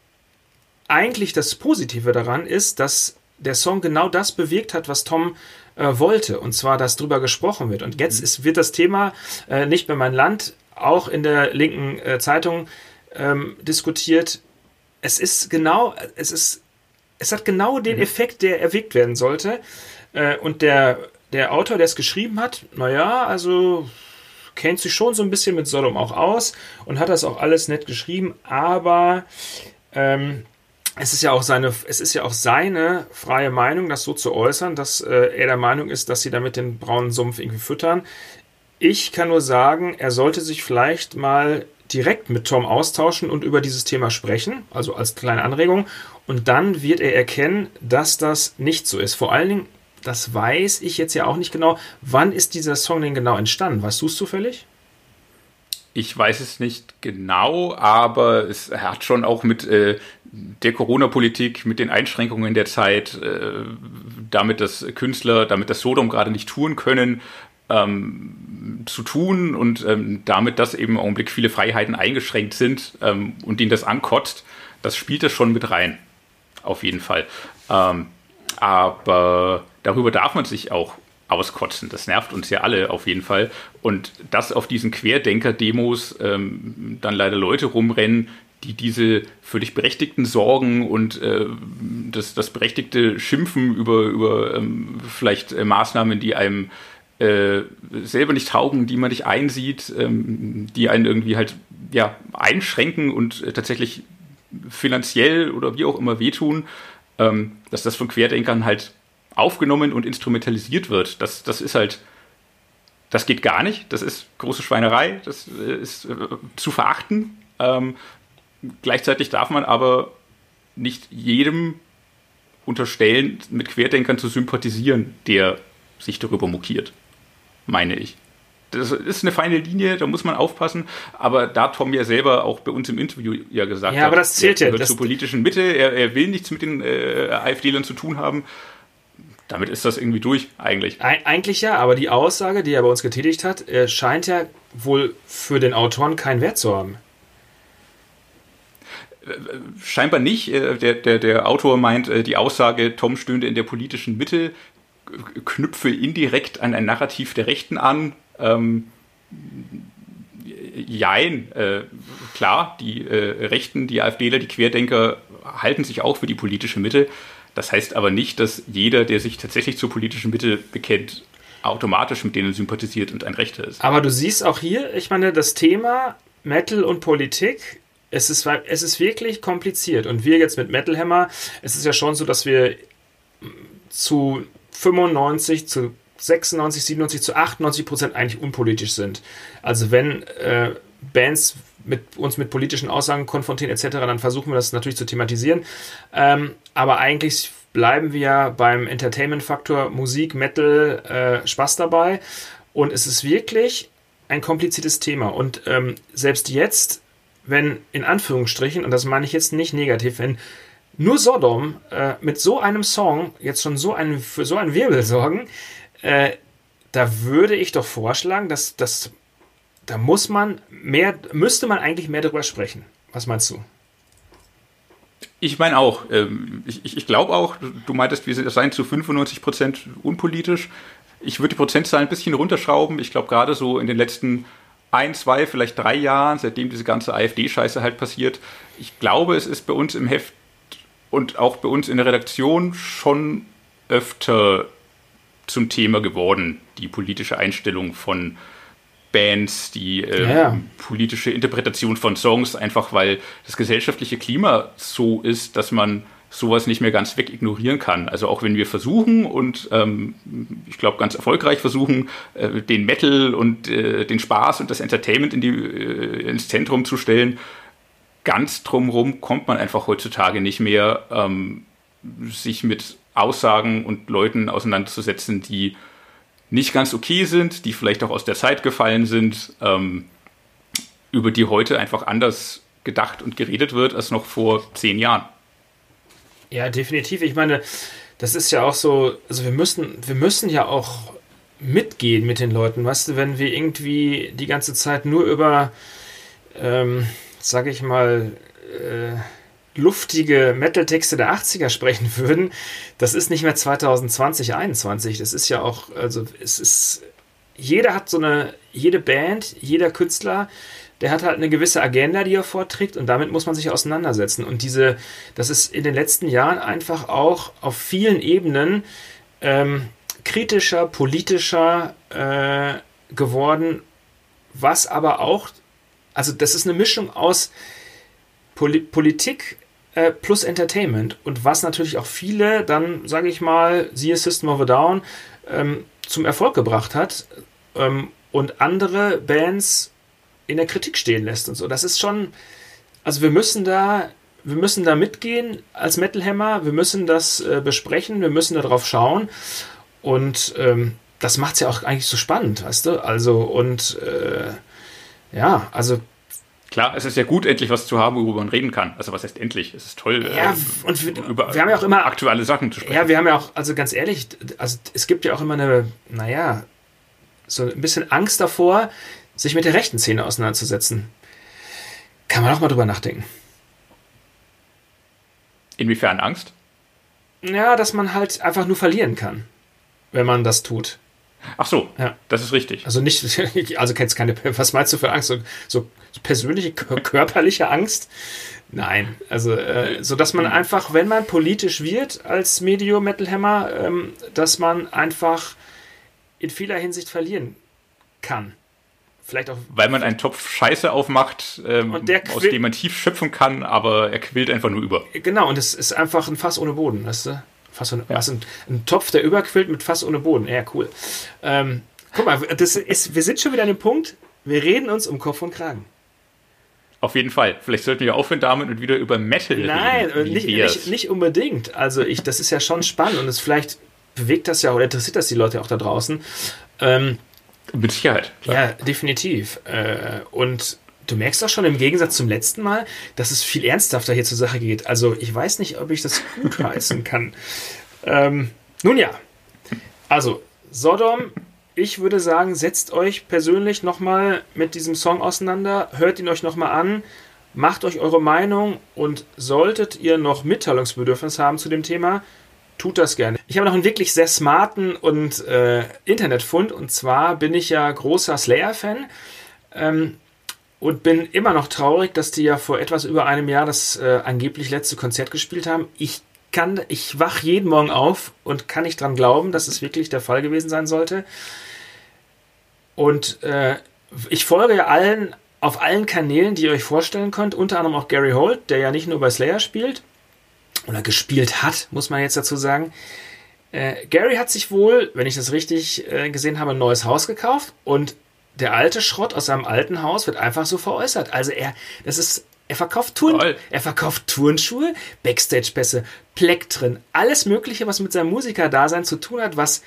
eigentlich das Positive daran ist, dass der Song genau das bewirkt hat, was Tom äh, wollte, und zwar, dass drüber gesprochen wird. Und jetzt mhm. ist, wird das Thema äh, nicht mehr mein Land auch in der linken äh, Zeitung ähm, diskutiert. Es ist genau, es ist, es hat genau den mhm. Effekt, der erweckt werden sollte. Äh, und der, der Autor, der es geschrieben hat, naja, also kennt sich schon so ein bisschen mit Sodom auch aus und hat das auch alles nett geschrieben, aber ähm, es ist ja auch seine, es ist ja auch seine freie Meinung, das so zu äußern, dass äh, er der Meinung ist, dass sie damit den braunen Sumpf irgendwie füttern. Ich kann nur sagen, er sollte sich vielleicht mal direkt mit Tom austauschen und über dieses Thema sprechen, also als kleine Anregung. Und dann wird er erkennen, dass das nicht so ist. Vor allen Dingen, das weiß ich jetzt ja auch nicht genau. Wann ist dieser Song denn genau entstanden? Weißt du es zufällig? Ich weiß es nicht genau, aber es hat schon auch mit äh, der Corona-Politik, mit den Einschränkungen der Zeit, äh, damit dass Künstler, damit das Sodom gerade nicht touren können, ähm, zu tun und ähm, damit, dass eben im Augenblick viele Freiheiten eingeschränkt sind ähm, und ihnen das ankotzt, das spielt das schon mit rein. Auf jeden Fall. Ähm, aber darüber darf man sich auch auskotzen. Das nervt uns ja alle auf jeden Fall. Und dass auf diesen Querdenker-Demos ähm, dann leider Leute rumrennen, die diese völlig berechtigten Sorgen und äh, das, das berechtigte Schimpfen über, über ähm, vielleicht äh, Maßnahmen, die einem äh, selber nicht taugen, die man nicht einsieht, ähm, die einen irgendwie halt ja, einschränken und äh, tatsächlich finanziell oder wie auch immer wehtun, ähm, dass das von Querdenkern halt aufgenommen und instrumentalisiert wird. Das, das ist halt, das geht gar nicht. Das ist große Schweinerei. Das äh, ist äh, zu verachten. Ähm, gleichzeitig darf man aber nicht jedem unterstellen, mit Querdenkern zu sympathisieren, der sich darüber mokiert, meine ich. Das ist eine feine Linie, da muss man aufpassen. Aber da Tom ja selber auch bei uns im Interview ja gesagt ja, aber das zählt er gehört ja. zur politischen Mitte, er, er, will nichts mit den äh, AfD-Lern zu tun haben. Damit ist das irgendwie durch, eigentlich. Eig eigentlich ja, aber die Aussage, die er bei uns getätigt hat, scheint ja wohl für den Autoren keinen Wert zu haben. Scheinbar nicht. Äh, der, der, der Autor meint, äh, die Aussage, Tom stünde in der politischen Mitte, knüpfe indirekt an ein Narrativ der Rechten an. Ähm, jein, äh, klar, die äh, Rechten, die AfDler, die Querdenker halten sich auch für die politische Mitte. Das heißt aber nicht, dass jeder, der sich tatsächlich zur politischen Mitte bekennt, automatisch mit denen sympathisiert und ein Rechter ist. Aber du siehst auch hier, ich meine, das Thema Metal und Politik es ist, es ist wirklich kompliziert. Und wir jetzt mit Metal Hammer, es ist ja schon so, dass wir zu 95, zu 96, 97, zu 98 Prozent eigentlich unpolitisch sind. Also wenn äh, Bands mit uns mit politischen Aussagen konfrontieren etc., dann versuchen wir das natürlich zu thematisieren. Ähm, aber eigentlich bleiben wir beim Entertainment-Faktor Musik, Metal, äh, Spaß dabei. Und es ist wirklich ein kompliziertes Thema. Und ähm, selbst jetzt wenn in Anführungsstrichen, und das meine ich jetzt nicht negativ, wenn nur Sodom äh, mit so einem Song jetzt schon so einen, für so einen Wirbel sorgen, äh, da würde ich doch vorschlagen, dass das, da muss man mehr, müsste man eigentlich mehr darüber sprechen. Was meinst du? Ich meine auch. Ähm, ich, ich, glaube auch, du meintest, wir seien zu 95 Prozent unpolitisch. Ich würde die Prozentzahl ein bisschen runterschrauben. Ich glaube, gerade so in den letzten ein, zwei, vielleicht drei Jahren, seitdem diese ganze AfD-Scheiße halt passiert. Ich glaube, es ist bei uns im Heft und auch bei uns in der Redaktion schon öfter zum Thema geworden, die politische Einstellung von Bands, die äh, ja. politische Interpretation von Songs, einfach weil das gesellschaftliche Klima so ist, dass man sowas nicht mehr ganz wegignorieren kann. Also auch wenn wir versuchen und ähm, ich glaube ganz erfolgreich versuchen, äh, den Metal und äh, den Spaß und das Entertainment in die, äh, ins Zentrum zu stellen, ganz drumherum kommt man einfach heutzutage nicht mehr, ähm, sich mit Aussagen und Leuten auseinanderzusetzen, die nicht ganz okay sind, die vielleicht auch aus der Zeit gefallen sind, ähm, über die heute einfach anders gedacht und geredet wird als noch vor zehn Jahren. Ja, definitiv. Ich meine, das ist ja auch so, also wir müssen, wir müssen ja auch mitgehen mit den Leuten, weißt du, wenn wir irgendwie die ganze Zeit nur über, ähm, sag ich mal, äh, luftige Metal-Texte der 80er sprechen würden, das ist nicht mehr 2020, 2021. Das ist ja auch, also es ist, jeder hat so eine, jede Band, jeder Künstler der hat halt eine gewisse Agenda, die er vorträgt und damit muss man sich auseinandersetzen. Und diese, das ist in den letzten Jahren einfach auch auf vielen Ebenen ähm, kritischer, politischer äh, geworden, was aber auch, also das ist eine Mischung aus Poli Politik äh, plus Entertainment und was natürlich auch viele dann, sage ich mal, siehe System of a Down, ähm, zum Erfolg gebracht hat ähm, und andere Bands in der Kritik stehen lässt und so. Das ist schon, also wir müssen da, wir müssen da mitgehen als Metal Hammer, wir müssen das äh, besprechen, wir müssen darauf schauen und ähm, das macht es ja auch eigentlich so spannend, weißt du? Also und äh, ja, also Klar, es ist ja gut, endlich was zu haben, worüber man reden kann. Also was heißt endlich? Es ist toll, ja, äh, und wir, über wir haben ja auch immer aktuelle Sachen zu sprechen. Ja, wir haben ja auch, also ganz ehrlich, also es gibt ja auch immer eine, naja, so ein bisschen Angst davor, sich mit der rechten Szene auseinanderzusetzen. Kann man auch mal drüber nachdenken. Inwiefern Angst? Ja, dass man halt einfach nur verlieren kann, wenn man das tut. Ach so, ja. das ist richtig. Also nicht, also kennst keine, was meinst du für Angst? So, so persönliche, körperliche Angst? Nein, also äh, so dass man einfach, wenn man politisch wird als Medio Metal Hammer, ähm, dass man einfach in vieler Hinsicht verlieren kann vielleicht auch. Weil man einen Topf Scheiße aufmacht, ähm, aus dem man tief schöpfen kann, aber er quillt einfach nur über. Genau, und es ist einfach ein Fass ohne Boden, weißt du? Fass ohne, ja. was, ein, ein, Topf, der überquillt mit Fass ohne Boden. Ja, cool. Ähm, guck mal, das ist, wir sind schon wieder an dem Punkt, wir reden uns um Kopf und Kragen. Auf jeden Fall. Vielleicht sollten wir aufhören damit und wieder über Metal Nein, reden. Nein, nicht, nicht, nicht, unbedingt. Also ich, das ist ja schon spannend und es vielleicht bewegt das ja oder interessiert das die Leute auch da draußen. Ähm, Mit Sicherheit. Klar. Ja, definitiv. Äh, und du merkst auch schon im Gegensatz zum letzten Mal, dass es viel ernsthafter hier zur Sache geht. Also ich weiß nicht, ob ich das gut heißen kann. Ähm, nun ja, also Sodom, ich würde sagen, setzt euch persönlich nochmal mit diesem Song auseinander, hört ihn euch nochmal an, macht euch eure Meinung und solltet ihr noch Mitteilungsbedürfnis haben zu dem Thema, tut das gerne. Ich habe noch einen wirklich sehr smarten und äh, Internetfund und zwar bin ich ja großer Slayer-Fan. Ähm, und bin immer noch traurig, dass die ja vor etwas über einem Jahr das äh, angeblich letzte Konzert gespielt haben. Ich kann, ich wach jeden Morgen auf und kann nicht dran glauben, dass es wirklich der Fall gewesen sein sollte. Und äh, ich folge ja allen auf allen Kanälen, die ihr euch vorstellen könnt, unter anderem auch Gary Holt, der ja nicht nur bei Slayer spielt oder gespielt hat, muss man jetzt dazu sagen. Äh, Gary hat sich wohl, wenn ich das richtig äh, gesehen habe, ein neues Haus gekauft und der alte Schrott aus seinem alten Haus wird einfach so veräußert. Also er, das ist, er verkauft Turn, er verkauft Turnschuhe, Backstage-Pässe, Plektren, alles Mögliche, was mit seinem Musikerdasein zu tun hat, was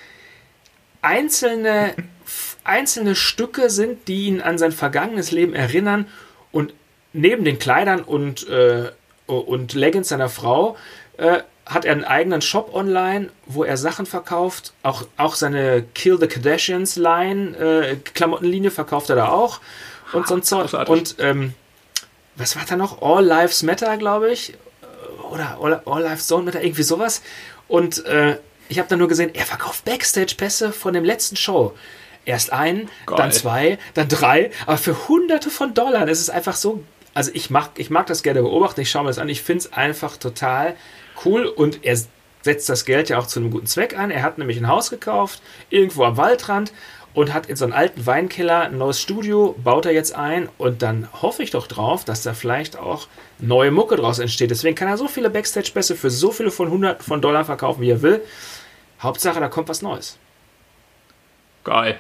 einzelne, einzelne Stücke sind, die ihn an sein vergangenes Leben erinnern und neben den Kleidern und, äh, und Leggings seiner Frau äh, hat er einen eigenen Shop online, wo er Sachen verkauft. Auch, auch seine Kill the Kardashians Line, äh, Klamottenlinie verkauft er da auch. Und so ein Zeug. Und ähm, was war da noch? All Lives Matter, glaube ich. Oder All, All Lives Don't Matter, irgendwie sowas. Und äh, ich habe dann nur gesehen, er verkauft Backstage-Pässe von dem letzten Show. Erst ein, Geil. dann zwei, dann drei, aber für hunderte von Dollar. Es ist einfach so. Also ich mag, ich mag das gerne beobachten, ich schaue mir das an, ich finde es einfach total cool und er setzt das Geld ja auch zu einem guten Zweck an. Er hat nämlich ein Haus gekauft, irgendwo am Waldrand und hat in so einen alten Weinkeller ein neues Studio, baut er jetzt ein und dann hoffe ich doch drauf, dass da vielleicht auch neue Mucke draus entsteht. Deswegen kann er so viele Backstage-Pässe für so viele von 100 von Dollar verkaufen, wie er will. Hauptsache, da kommt was Neues. Geil.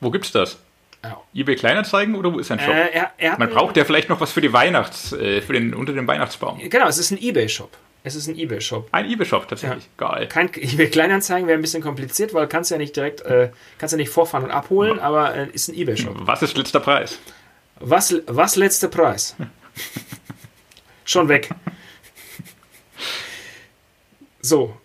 Wo gibt's das? Ja. eBay Kleinanzeigen oder wo ist ein Shop? Äh, er, er Man braucht ja vielleicht noch was für die Weihnachts, äh, für den unter dem Weihnachtsbaum. Genau, es ist ein eBay-Shop. Es ist ein eBay-Shop. Ein eBay-Shop, tatsächlich. Ja. Geil. Kein eBay Kleinanzeigen wäre ein bisschen kompliziert, weil kannst ja nicht direkt, äh, kannst ja nicht vorfahren und abholen, aber äh, ist ein eBay-Shop. Was ist letzter Preis? Was, was letzter Preis? Schon weg. So.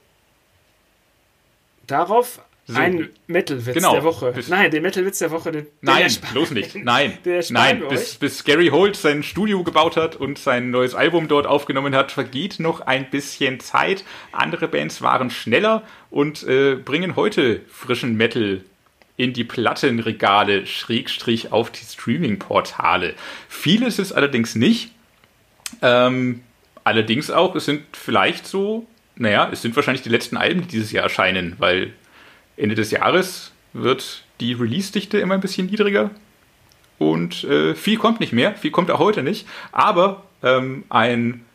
Darauf so, ein Metal-Witz genau, der Woche. Nein, der Metal-Witz der Woche. Den, nein, bloß nicht. Nein, nein. Bis, bis, Gary Holt sein Studio gebaut hat und sein neues Album dort aufgenommen hat, vergeht noch ein bisschen Zeit. Andere Bands waren schneller und äh, bringen heute frischen Metal in die Plattenregale, Schrägstrich auf die Streaming-Portale. Vieles ist allerdings nicht. Ähm, allerdings auch, es sind vielleicht so, naja, es sind wahrscheinlich die letzten Alben, die dieses Jahr erscheinen, weil Ende des Jahres wird die Release-Dichte immer ein bisschen niedriger und äh, viel kommt nicht mehr, viel kommt auch heute nicht, aber ähm, ein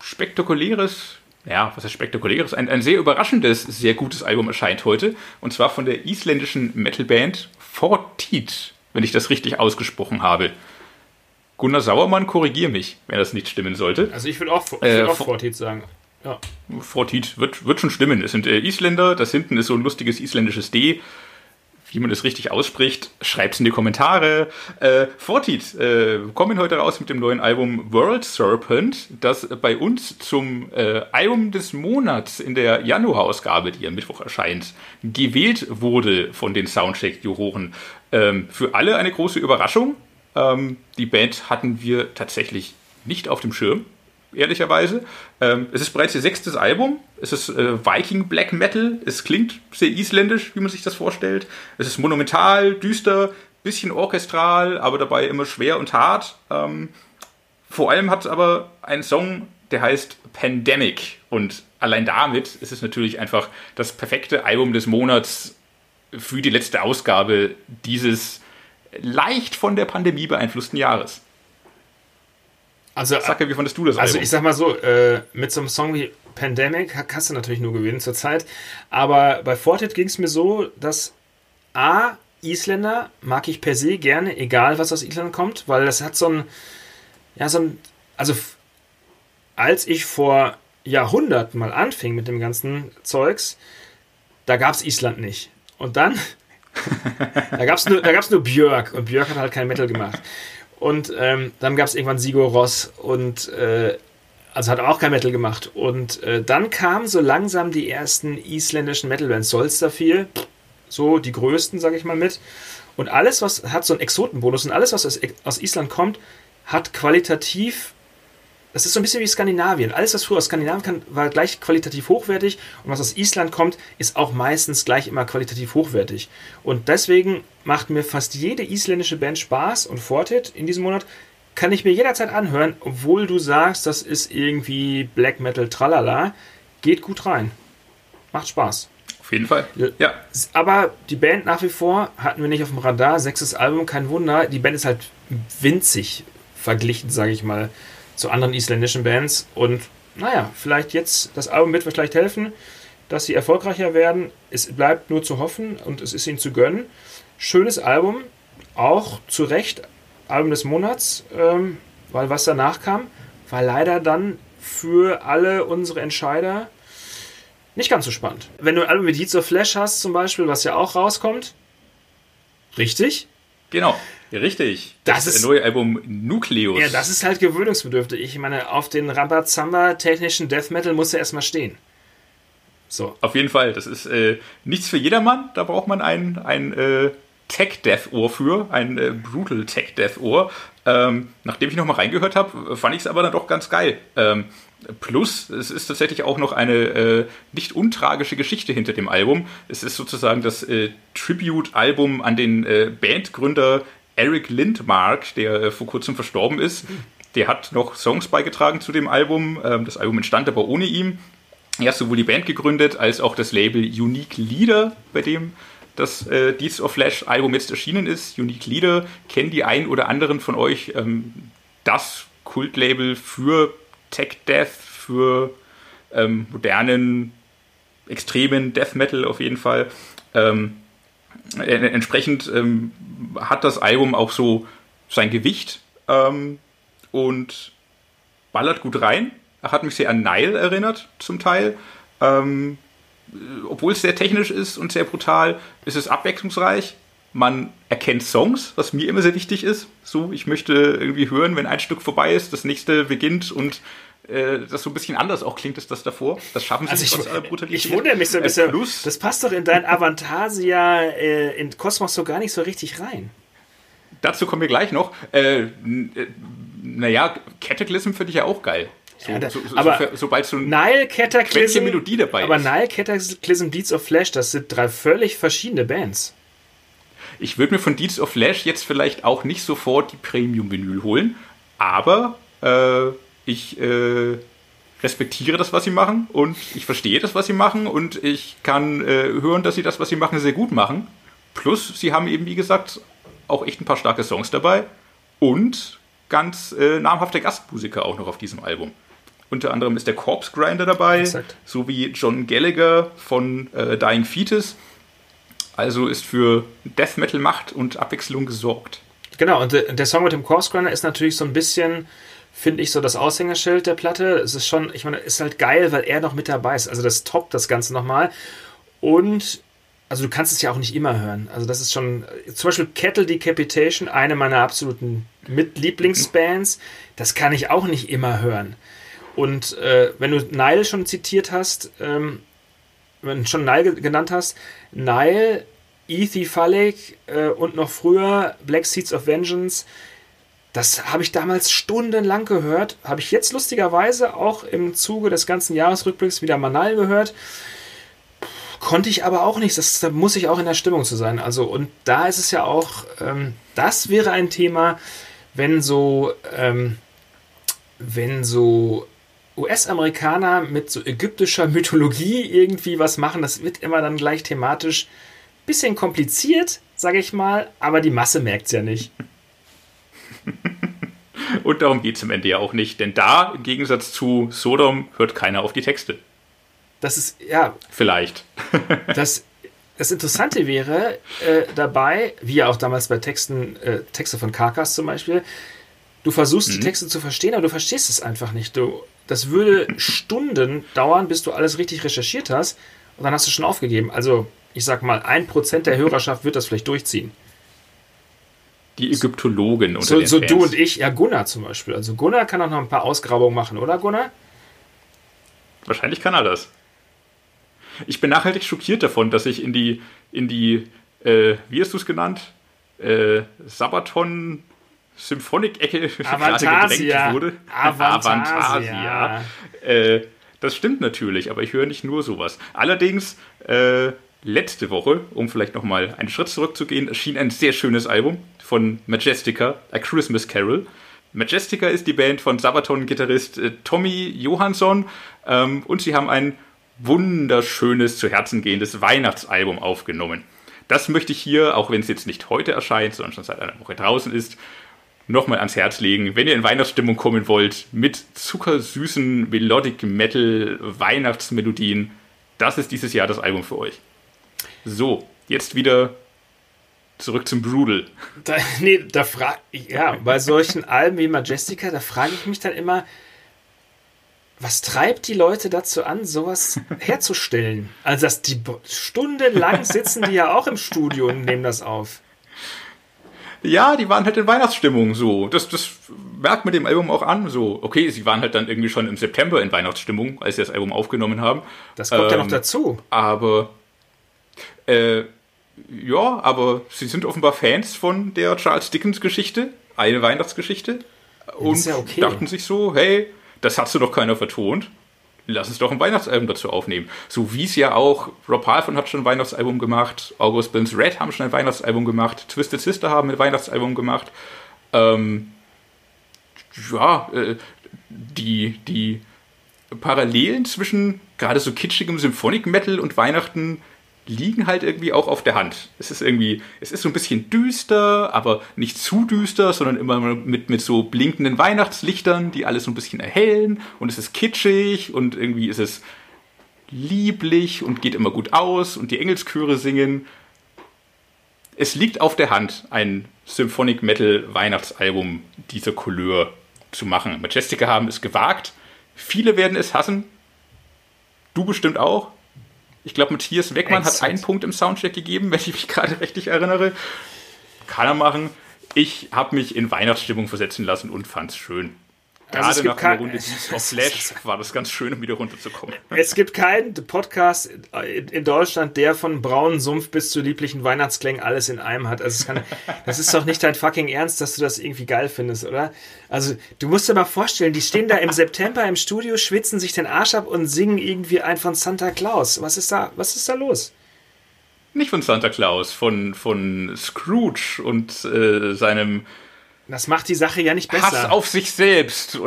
spektakuläres, ja, was ist spektakuläres, ein, ein sehr überraschendes, sehr gutes Album erscheint heute und zwar von der isländischen Metalband Fortit, wenn ich das richtig ausgesprochen habe. Gunnar Sauermann, korrigier mich, wenn das nicht stimmen sollte. Also ich würde auch, ich würd äh, auch Fortit sagen. Ja. Fortit wird, wird schon stimmen. Es sind äh, Isländer, das hinten ist so ein lustiges isländisches D. Wie man das richtig ausspricht, schreibt es in die Kommentare. Äh, Fortit äh, kommen heute raus mit dem neuen Album World Serpent, das bei uns zum äh, Album des Monats in der Januarausgabe, die am Mittwoch erscheint, gewählt wurde von den Soundcheck-Juroren. Ähm, für alle eine große Überraschung. Ähm, die Band hatten wir tatsächlich nicht auf dem Schirm ehrlicherweise. Ähm, es ist bereits ihr sechstes Album. Es ist äh, Viking Black Metal. Es klingt sehr isländisch, wie man sich das vorstellt. Es ist monumental, düster, bisschen orchestral, aber dabei immer schwer und hart. Ähm, vor allem hat es aber einen Song, der heißt Pandemic. Und allein damit ist es natürlich einfach das perfekte Album des Monats für die letzte Ausgabe dieses leicht von der Pandemie beeinflussten Jahres. Also, Sacke, wie fandest du das Also Album? ich sag mal so, äh, mit so einem Song wie Pandemic kannst du natürlich nur gewinnen zurzeit. Aber bei Fortet ging es mir so, dass A, Isländer mag ich per se gerne, egal was aus Island kommt, weil das hat so ein, ja, so ein, also als ich vor Jahrhunderten mal anfing mit dem ganzen Zeugs, da gab es Island nicht. Und dann, da gab es nur, da gab's nur Björk und Björk hat halt kein Metal gemacht. Und ähm, dann gab es irgendwann Sigur Ross und äh, also hat auch kein Metal gemacht. Und äh, dann kamen so langsam die ersten isländischen Metal-Bands. Solstafir, so die größten, sage ich mal mit. Und alles, was hat so einen Exotenbonus und alles, was aus, aus Island kommt, hat qualitativ das ist so ein bisschen wie Skandinavien. Alles, was früher aus Skandinavien kam, war gleich qualitativ hochwertig und was aus Island kommt, ist auch meistens gleich immer qualitativ hochwertig. Und deswegen macht mir fast jede isländische Band Spaß und Fortet in diesem Monat kann ich mir jederzeit anhören, obwohl du sagst, das ist irgendwie Black Metal tralala. Geht gut rein. Macht Spaß. Auf jeden Fall. Ja. Aber die Band nach wie vor hatten wir nicht auf dem Radar. Sechstes Album, kein Wunder. Die Band ist halt winzig verglichen, sage ich mal, zu anderen isländischen Bands. Und naja, vielleicht jetzt, das Album wird vielleicht helfen, dass sie erfolgreicher werden. Es bleibt nur zu hoffen und es ist ihnen zu gönnen. Schönes Album, auch zu Recht Album des Monats, ähm, weil was danach kam, war leider dann für alle unsere Entscheider nicht ganz so spannend. Wenn du ein Album wie Deeds of Flash hast, zum Beispiel, was ja auch rauskommt, richtig? Genau. Richtig. Das ist- neue Album Nucleus. Ja, das ist halt gewöhnungsbedürftig. Ich meine, auf den Rambazamba technischen Death Metal muss er erstmal stehen. So. Auf jeden Fall. Das ist äh, nichts für jedermann. Da braucht man ein, ein äh, Tech-Death-Ohr für, ein äh, Brutal Tech-Death-Ohr. Ähm, nachdem ich nochmal reingehört habe, fand ich es aber dann doch ganz geil. Ähm, plus, es ist tatsächlich auch noch eine äh, nicht untragische Geschichte hinter dem Album. Es ist sozusagen das äh, Tribute-Album an den äh, Bandgründer Eric Lindmark, der äh, vor kurzem verstorben ist. Der hat noch Songs beigetragen zu dem Album. Ähm, das Album entstand aber ohne ihn. Er hat sowohl die Band gegründet als auch das Label Unique Leader, bei dem das äh, Deeds of Flash Album jetzt erschienen ist. Unique Leader kennen die ein oder anderen von euch ähm, das Kultlabel für Tech Death, für ähm, modernen, extremen Death Metal auf jeden Fall. Ähm, äh, entsprechend ähm, hat das Album auch so sein Gewicht ähm, und ballert gut rein. Hat mich sehr an Nile erinnert, zum Teil. Ähm, obwohl es sehr technisch ist und sehr brutal, ist es abwechslungsreich. Man erkennt Songs, was mir immer sehr wichtig ist. So, ich möchte irgendwie hören, wenn ein Stück vorbei ist, das nächste beginnt und äh, das so ein bisschen anders auch klingt als das davor. Das schaffen sie Also nicht ich, trotz aller Brutalität. ich wundere mich so ein Äh, bisschen. plus, Das passt doch in dein Avantasia äh, in Kosmos so gar nicht so richtig rein. Dazu kommen wir gleich noch. Äh, äh, naja, Cataclysm finde ich ja auch geil. So, Ja, da- so, so, aber- so, sobald so Nile Cataclysm. Melodie dabei aber ist. Nile Cataclysm Deeds of Flash, das sind drei völlig verschiedene Bands. Ich würde mir von Deeds of Flash jetzt vielleicht auch nicht sofort die Premium-Vinyl holen, aber äh, ich äh, respektiere das, was sie machen und ich verstehe das, was sie machen und ich kann äh, hören, dass sie das, was sie machen, sehr gut machen. Plus, sie haben eben, wie gesagt, auch echt ein paar starke Songs dabei und ganz äh, namhafte Gastmusiker auch noch auf diesem Album. Unter anderem ist der Corpse Grinder dabei, Exakt. sowie John Gallagher von äh, Dying Fetus. Also ist für Death Metal Macht und Abwechslung gesorgt. Genau, und der, der Song mit dem Corpse Grinder ist natürlich so ein bisschen, finde ich, so das Aushängeschild der Platte. Es ist schon, ich meine, ist halt geil, weil er noch mit dabei ist. Also das toppt das Ganze nochmal. Und, also du kannst es ja auch nicht immer hören. Also das ist schon, zum Beispiel Kettle Decapitation, eine meiner absoluten Mit-Lieblingsbands. Das kann ich auch nicht immer hören. Und äh, wenn du Nile schon zitiert hast, ähm, wenn du schon Nile ge- genannt hast, Nile, Ethi Falik äh, und noch früher Black Seeds of Vengeance, das habe ich damals stundenlang gehört. Habe ich jetzt lustigerweise auch im Zuge des ganzen Jahresrückblicks wieder mal Nile gehört. Konnte ich aber auch nicht. Das, da muss ich auch in der Stimmung zu sein. Also, und da ist es ja auch, ähm, das wäre ein Thema, wenn so, ähm, wenn so US-Amerikaner mit so ägyptischer Mythologie irgendwie was machen, das wird immer dann gleich thematisch bisschen kompliziert, sage ich mal, aber die Masse merkt es ja nicht. Und darum geht es am Ende ja auch nicht, denn da, im Gegensatz zu Sodom, hört keiner auf die Texte. Das ist, ja. Vielleicht. das, das Interessante wäre äh, dabei, wie ja auch damals bei Texten, äh, Texte von Karkas zum Beispiel, du versuchst mhm. die Texte zu verstehen, aber du verstehst es einfach nicht. Du, das würde Stunden dauern, bis du alles richtig recherchiert hast und dann hast du schon aufgegeben. Also, ich sag mal, ein Prozent der Hörerschaft wird das vielleicht durchziehen. Die Ägyptologen unter So, so du und ich, ja, Gunnar zum Beispiel. Also, Gunnar kann auch noch ein paar Ausgrabungen machen, oder Gunnar? Wahrscheinlich kann er das. Ich bin nachhaltig schockiert davon, dass ich in die, in die, äh, wie hast du es genannt? Äh, Sabaton Symphonic-Ecke gerade gedrängt wurde. Avantasia. Avantasia. Äh, das stimmt natürlich, aber ich höre nicht nur sowas. Allerdings, äh, letzte Woche, um vielleicht nochmal einen Schritt zurückzugehen, erschien ein sehr schönes Album von Majestica, A Christmas Carol. Majestica ist die Band von Sabaton-Gitarrist äh, Tommy Johansson ähm, und sie haben ein wunderschönes, zu Herzen gehendes Weihnachtsalbum aufgenommen. Das möchte ich hier, auch wenn es jetzt nicht heute erscheint, sondern schon seit einer Woche draußen ist, nochmal ans Herz legen. Wenn ihr in Weihnachtsstimmung kommen wollt, mit zuckersüßen Melodic Metal Weihnachtsmelodien, das ist dieses Jahr das Album für euch. So, jetzt wieder zurück zum Brutal. Da, nee, da frage ich, ja, bei solchen Alben wie Majestica, da frage ich mich dann immer, was treibt die Leute dazu an, sowas herzustellen? Also, dass die stundenlang sitzen die ja auch im Studio und nehmen das auf. Ja, die waren halt in Weihnachtsstimmung so. Das, das merkt man dem Album auch an. So, okay, sie waren halt dann irgendwie schon im September in Weihnachtsstimmung, als sie das Album aufgenommen haben. Das kommt ähm, ja noch ähm, dazu. Aber äh, ja, aber sie sind offenbar Fans von der Charles Dickens Geschichte, eine Weihnachtsgeschichte. Und ja okay. dachten sich so, hey, das hast du doch keiner vertont lass uns doch ein Weihnachtsalbum dazu aufnehmen. So wie es ja auch, Rob Halfon hat schon ein Weihnachtsalbum gemacht, August Burns Red haben schon ein Weihnachtsalbum gemacht, Twisted Sister haben ein Weihnachtsalbum gemacht. Ähm, ja, äh, die, die Parallelen zwischen gerade so kitschigem Symphonic Metal und Weihnachten liegen halt irgendwie auch auf der Hand. Es ist irgendwie, es ist so ein bisschen düster, aber nicht zu düster, sondern immer mit, mit so blinkenden Weihnachtslichtern, die alles so ein bisschen erhellen und es ist kitschig und irgendwie ist es lieblich und geht immer gut aus und die Engelschöre singen. Es liegt auf der Hand, ein Symphonic Metal Weihnachtsalbum dieser Couleur zu machen. Majestica haben es gewagt. Viele werden es hassen. Du bestimmt auch. Ich glaube, Matthias Weckmann Exakt. hat einen Punkt im Soundcheck gegeben, wenn ich mich gerade richtig erinnere. Kann er machen. Ich habe mich in Weihnachtsstimmung versetzen lassen und fand es Also Gerade nach einer Runde auf Flash war das ganz schön, um wieder runterzukommen. Es gibt keinen Podcast in Deutschland, der von braunen Sumpf bis zu lieblichen Weihnachtsklängen alles in einem hat. Also kann, das ist doch nicht dein fucking Ernst, dass du das irgendwie geil findest, oder? Also du musst dir mal vorstellen, die stehen da im September im Studio, schwitzen sich den Arsch ab und singen irgendwie ein von Santa Claus. Was ist da, was ist da los? Nicht von Santa Claus, von, von Scrooge und äh, seinem das macht die Sache ja nicht besser. Hass auf sich selbst.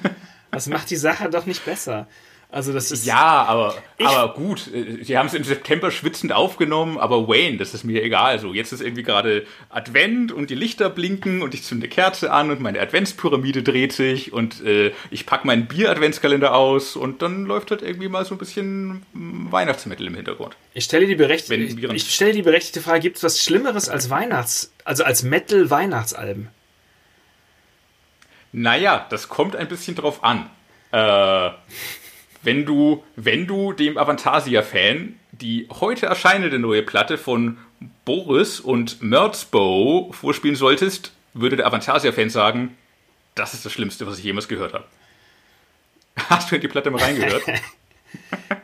das macht die Sache doch nicht besser. Also das ist. Ja, aber, aber gut. Sie haben es im September schwitzend aufgenommen, aber Wayne, das ist mir egal. So, jetzt ist irgendwie gerade Advent und die Lichter blinken und ich zünde Kerze an und meine Adventspyramide dreht sich und äh, ich packe meinen Bier-Adventskalender aus und dann läuft halt irgendwie mal so ein bisschen Weihnachtsmittel im Hintergrund. Ich stelle die berechtigte, ich, ich stelle die berechtigte Frage: Gibt es was Schlimmeres als Weihnachts-, also als Metal-Weihnachtsalben? Naja, das kommt ein bisschen drauf an. Äh, wenn du, wenn du dem Avantasia-Fan die heute erscheinende neue Platte von Boris und Merzbow vorspielen solltest, würde der Avantasia-Fan sagen, das ist das Schlimmste, was ich jemals gehört habe. Hast du in die Platte mal reingehört?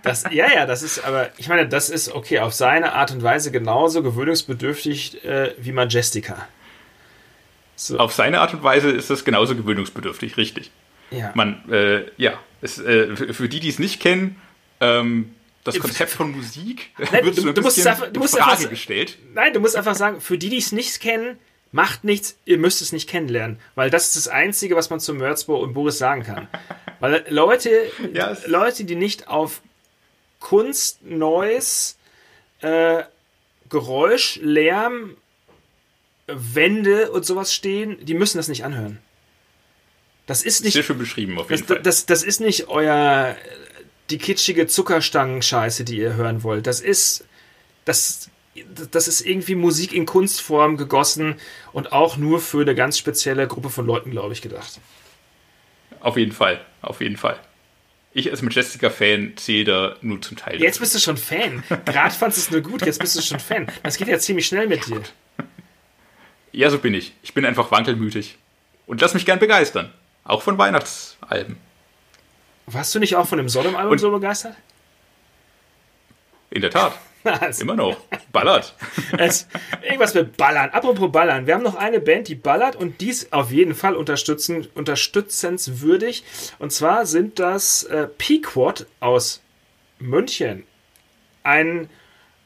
Das, ja, ja, das ist, aber ich meine, das ist okay, auf seine Art und Weise genauso gewöhnungsbedürftig äh, wie Majestica. So. Auf seine Art und Weise ist das genauso gewöhnungsbedürftig, richtig. Ja. Man, äh, ja, es, äh, für die, die es nicht kennen, ähm, das Konzept von Musik nein, wird so ein du bisschen einfach, in Frage einfach, gestellt. Nein, du musst einfach sagen, für die, die es nicht kennen, macht nichts, ihr müsst es nicht kennenlernen. Weil das ist das Einzige, was man zu Mörzbo und Boris sagen kann. weil Leute, ja, Leute, die nicht auf Kunst, Neues, äh, Geräusch, Lärm Wände und sowas stehen, die müssen das nicht anhören. Das ist nicht. Sehr schön beschrieben, auf jeden das, Fall. Das, das ist nicht euer. die kitschige Zuckerstangen-Scheiße, die ihr hören wollt. Das ist. Das, das ist irgendwie Musik in Kunstform gegossen und auch nur für eine ganz spezielle Gruppe von Leuten, glaube ich, gedacht. Auf jeden Fall, auf jeden Fall. Ich als Majestica-Fan zähle da nur zum Teil. Jetzt bist du schon Fan. Gerade fandest du es nur gut, jetzt bist du schon Fan. Das geht ja ziemlich schnell mit dir. Ja, so bin ich. Ich bin einfach wankelmütig. Und lass mich gern begeistern. Auch von Weihnachtsalben. Warst du nicht auch von dem Sodom-Album so begeistert? In der Tat. Also. Immer noch. Ballert. Es, irgendwas mit Ballern. Apropos Ballern. Wir haben noch eine Band, die ballert und dies auf jeden Fall unterstützen, unterstützenswürdig. Und zwar sind das äh, Pequod aus München. Ein,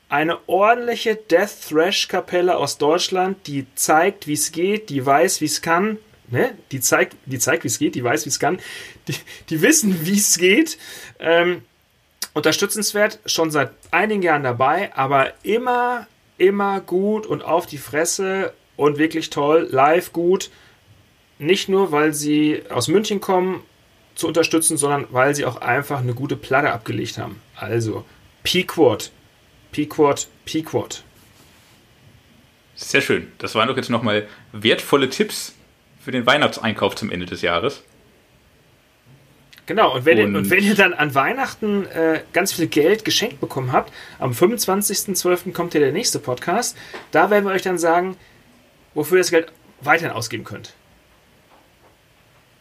eine ordentliche Death Thrash Kapelle aus Deutschland, die zeigt, wie es geht, die weiß, wie es kann. Ne? Die zeigt, die zeigt, wie es geht, die weiß, wie es kann. Die, die wissen, wie es geht. Ähm, unterstützenswert, schon seit einigen Jahren dabei, aber immer, immer gut und auf die Fresse und wirklich toll, live gut. Nicht nur, weil sie aus München kommen zu unterstützen, sondern weil sie auch einfach eine gute Platte abgelegt haben. Also Pequod, Pequod, Pequod. Sehr schön. Das waren doch jetzt nochmal wertvolle Tipps für den Weihnachtseinkauf zum Ende des Jahres. Genau, und wenn, und ihr, und wenn ihr dann an Weihnachten äh, ganz viel Geld geschenkt bekommen habt, am 25.12. kommt ja der nächste Podcast. Da werden wir euch dann sagen, wofür ihr das Geld weiterhin ausgeben könnt.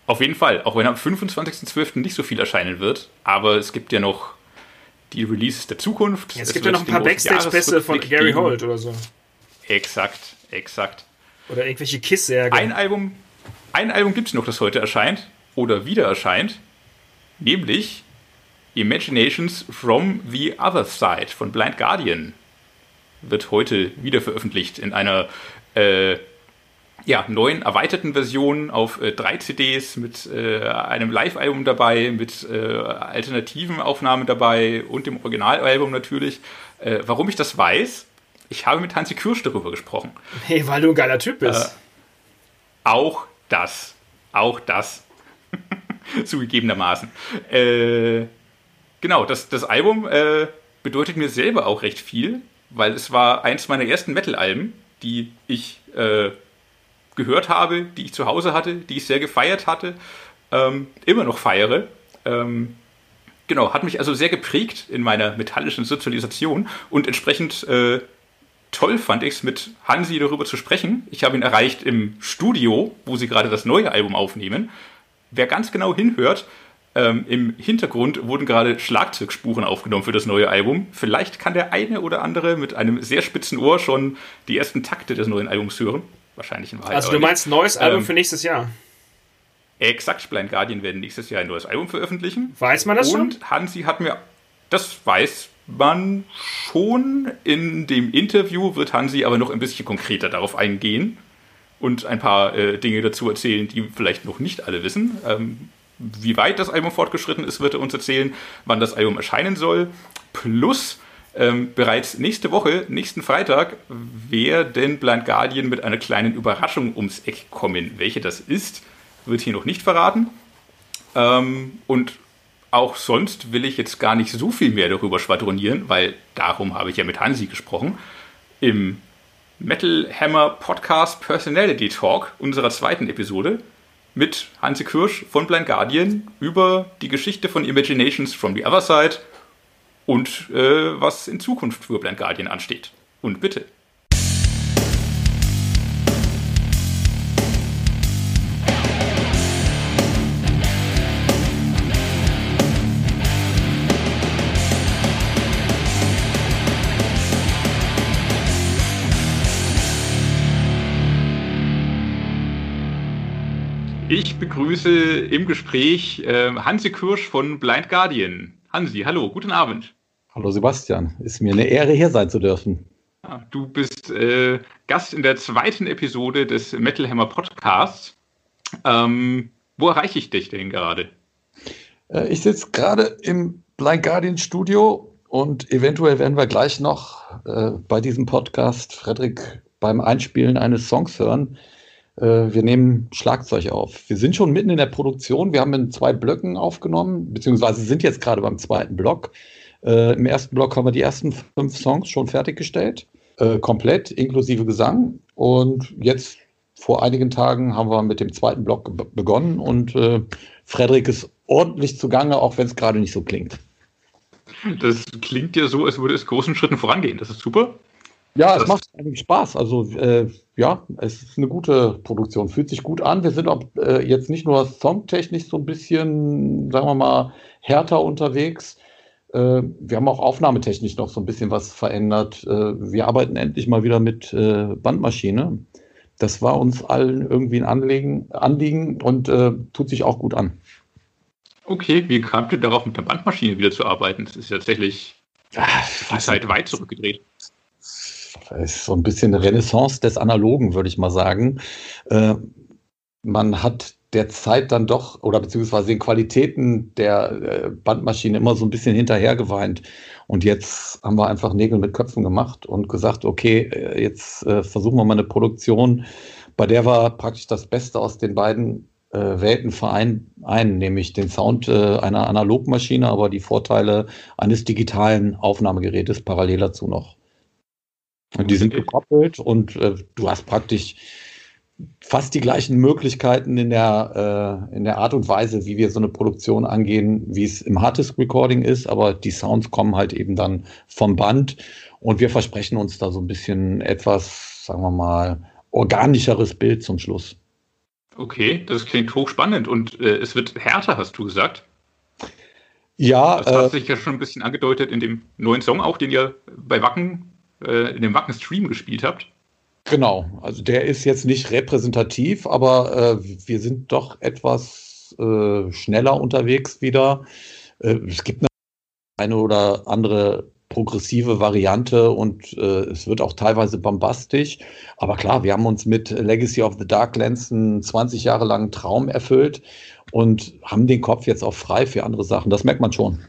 Auf jeden Fall, auch wenn am 25.12. nicht so viel erscheinen wird, aber es gibt ja noch die Releases der Zukunft. Es gibt ja noch ein paar Backstage-Pässe von Gary Holt oder so. Exakt, exakt. Oder irgendwelche Kiss-Särge. Ein Album, ein Album gibt es noch, das heute erscheint oder wieder erscheint nämlich Imaginations from the Other Side von Blind Guardian. Wird heute wieder veröffentlicht in einer äh, ja, neuen, erweiterten Version auf äh, drei CDs mit äh, einem Live-Album dabei, mit äh, alternativen Aufnahmen dabei und dem Originalalbum natürlich. Äh, warum ich das weiß, ich habe mit Hansi Kirsch darüber gesprochen. Hey, weil du ein geiler Typ bist. Äh, auch das. Auch das. zugegebenermaßen. Äh, genau, das, das Album bedeutet mir selber auch recht viel, weil es war eins meiner ersten Metal-Alben, die ich gehört habe, die ich zu Hause hatte, die ich sehr gefeiert hatte, ähm, immer noch feiere. Ähm, genau, hat mich also sehr geprägt in meiner metallischen Sozialisation und entsprechend äh, toll fand ich es, mit Hansi darüber zu sprechen. Ich habe ihn erreicht im Studio, wo sie gerade das neue Album aufnehmen wer ganz genau hinhört, ähm, im Hintergrund wurden gerade Schlagzeugspuren aufgenommen für das neue Album. Vielleicht kann der eine oder andere mit einem sehr spitzen Ohr schon die ersten Takte des neuen Albums hören. Wahrscheinlich in Wahrheit. Also du meinst neues Album ähm, für nächstes Jahr? Exakt, Blind Guardian werden nächstes Jahr ein neues Album veröffentlichen. Weiß man das Und schon? Und Hansi hat mir, das weiß man schon. In dem Interview wird Hansi aber noch ein bisschen konkreter darauf eingehen und ein paar äh, Dinge dazu erzählen, die vielleicht noch nicht alle wissen. Ähm, wie weit das Album fortgeschritten ist, wird er uns erzählen, wann das Album erscheinen soll. Plus ähm, bereits nächste Woche, nächsten Freitag, werden Blind Guardian mit einer kleinen Überraschung ums Eck kommen. Welche das ist, wird hier noch nicht verraten. Ähm, und auch sonst will ich jetzt gar nicht so viel mehr darüber schwadronieren, weil darum habe ich ja mit Hansi gesprochen. Im Metal Hammer Podcast Personality Talk unserer zweiten Episode mit Hansi Kirsch von Blind Guardian über die Geschichte von Imaginations from the Other Side und äh, was in Zukunft für Blind Guardian ansteht. Und bitte. Ich begrüße im Gespräch äh, Hansi Kirsch von Blind Guardian. Hansi, hallo, guten Abend. Hallo Sebastian, ist mir eine Ehre, hier sein zu dürfen. Ja, du bist äh, Gast in der zweiten Episode des Metal Hammer Podcasts. Ähm, wo erreiche ich dich denn gerade? Äh, ich sitze gerade im Blind Guardian Studio und eventuell werden wir gleich noch äh, bei diesem Podcast Frederik beim Einspielen eines Songs hören Äh, wir nehmen Schlagzeug auf. Wir sind schon mitten in der Produktion. Wir haben in zwei Blöcken aufgenommen, beziehungsweise sind jetzt gerade beim zweiten Block. Äh, Im ersten Block haben wir die ersten fünf Songs schon fertiggestellt, äh, komplett, inklusive Gesang. Und jetzt vor einigen Tagen haben wir mit dem zweiten Block begonnen und äh, Frederik ist ordentlich zugange, auch wenn es gerade nicht so klingt. Das klingt ja so, als würde es großen Schritten vorangehen. Das ist super. Ja, es das macht eigentlich Spaß. Also äh, ja, es ist eine gute Produktion, fühlt sich gut an. Wir sind auch äh, jetzt nicht nur songtechnisch so ein bisschen, sagen wir mal, härter unterwegs. Äh, wir haben auch aufnahmetechnisch noch so ein bisschen was verändert. Äh, wir arbeiten endlich mal wieder mit äh, Bandmaschine. Das war uns allen irgendwie ein Anliegen, Anliegen und äh, tut sich auch gut an. Okay, wie kamt ihr darauf, mit der Bandmaschine wieder zu arbeiten? Das ist ja tatsächlich Ach, die Zeit weit zurückgedreht. Das ist so ein bisschen eine Renaissance des Analogen, würde ich mal sagen. Äh, man hat der Zeit dann doch, oder beziehungsweise den Qualitäten der äh, Bandmaschine immer so ein bisschen hinterhergeweint. Und jetzt haben wir einfach Nägel mit Köpfen gemacht und gesagt, okay, äh, jetzt äh, versuchen wir mal eine Produktion, bei der wir praktisch das Beste aus den beiden Welten vereinen, nämlich den Sound einer Analogmaschine, aber die Vorteile eines digitalen Aufnahmegerätes parallel dazu noch. Und die sind gekoppelt und äh, du hast praktisch fast die gleichen Möglichkeiten in der, äh, in der Art und Weise, wie wir so eine Produktion angehen, wie es im Harddisk Recording ist, aber die Sounds kommen halt eben dann vom Band und wir versprechen uns da so ein bisschen etwas, sagen wir mal, organischeres Bild zum Schluss. Okay, das klingt hochspannend und äh, es wird härter, hast du gesagt. Ja. Das hat äh, sich ja schon ein bisschen angedeutet in dem neuen Song auch, den ihr bei Wacken, äh, in dem Wacken Stream gespielt habt. Genau, also der ist jetzt nicht repräsentativ, aber äh, wir sind doch etwas äh, schneller unterwegs wieder. Äh, es gibt eine oder andere progressive Variante und äh, es wird auch teilweise bombastisch. Aber klar, wir haben uns mit Legacy of the Darklands einen 20 Jahre langen Traum erfüllt und haben den Kopf jetzt auch frei für andere Sachen. Das merkt man schon.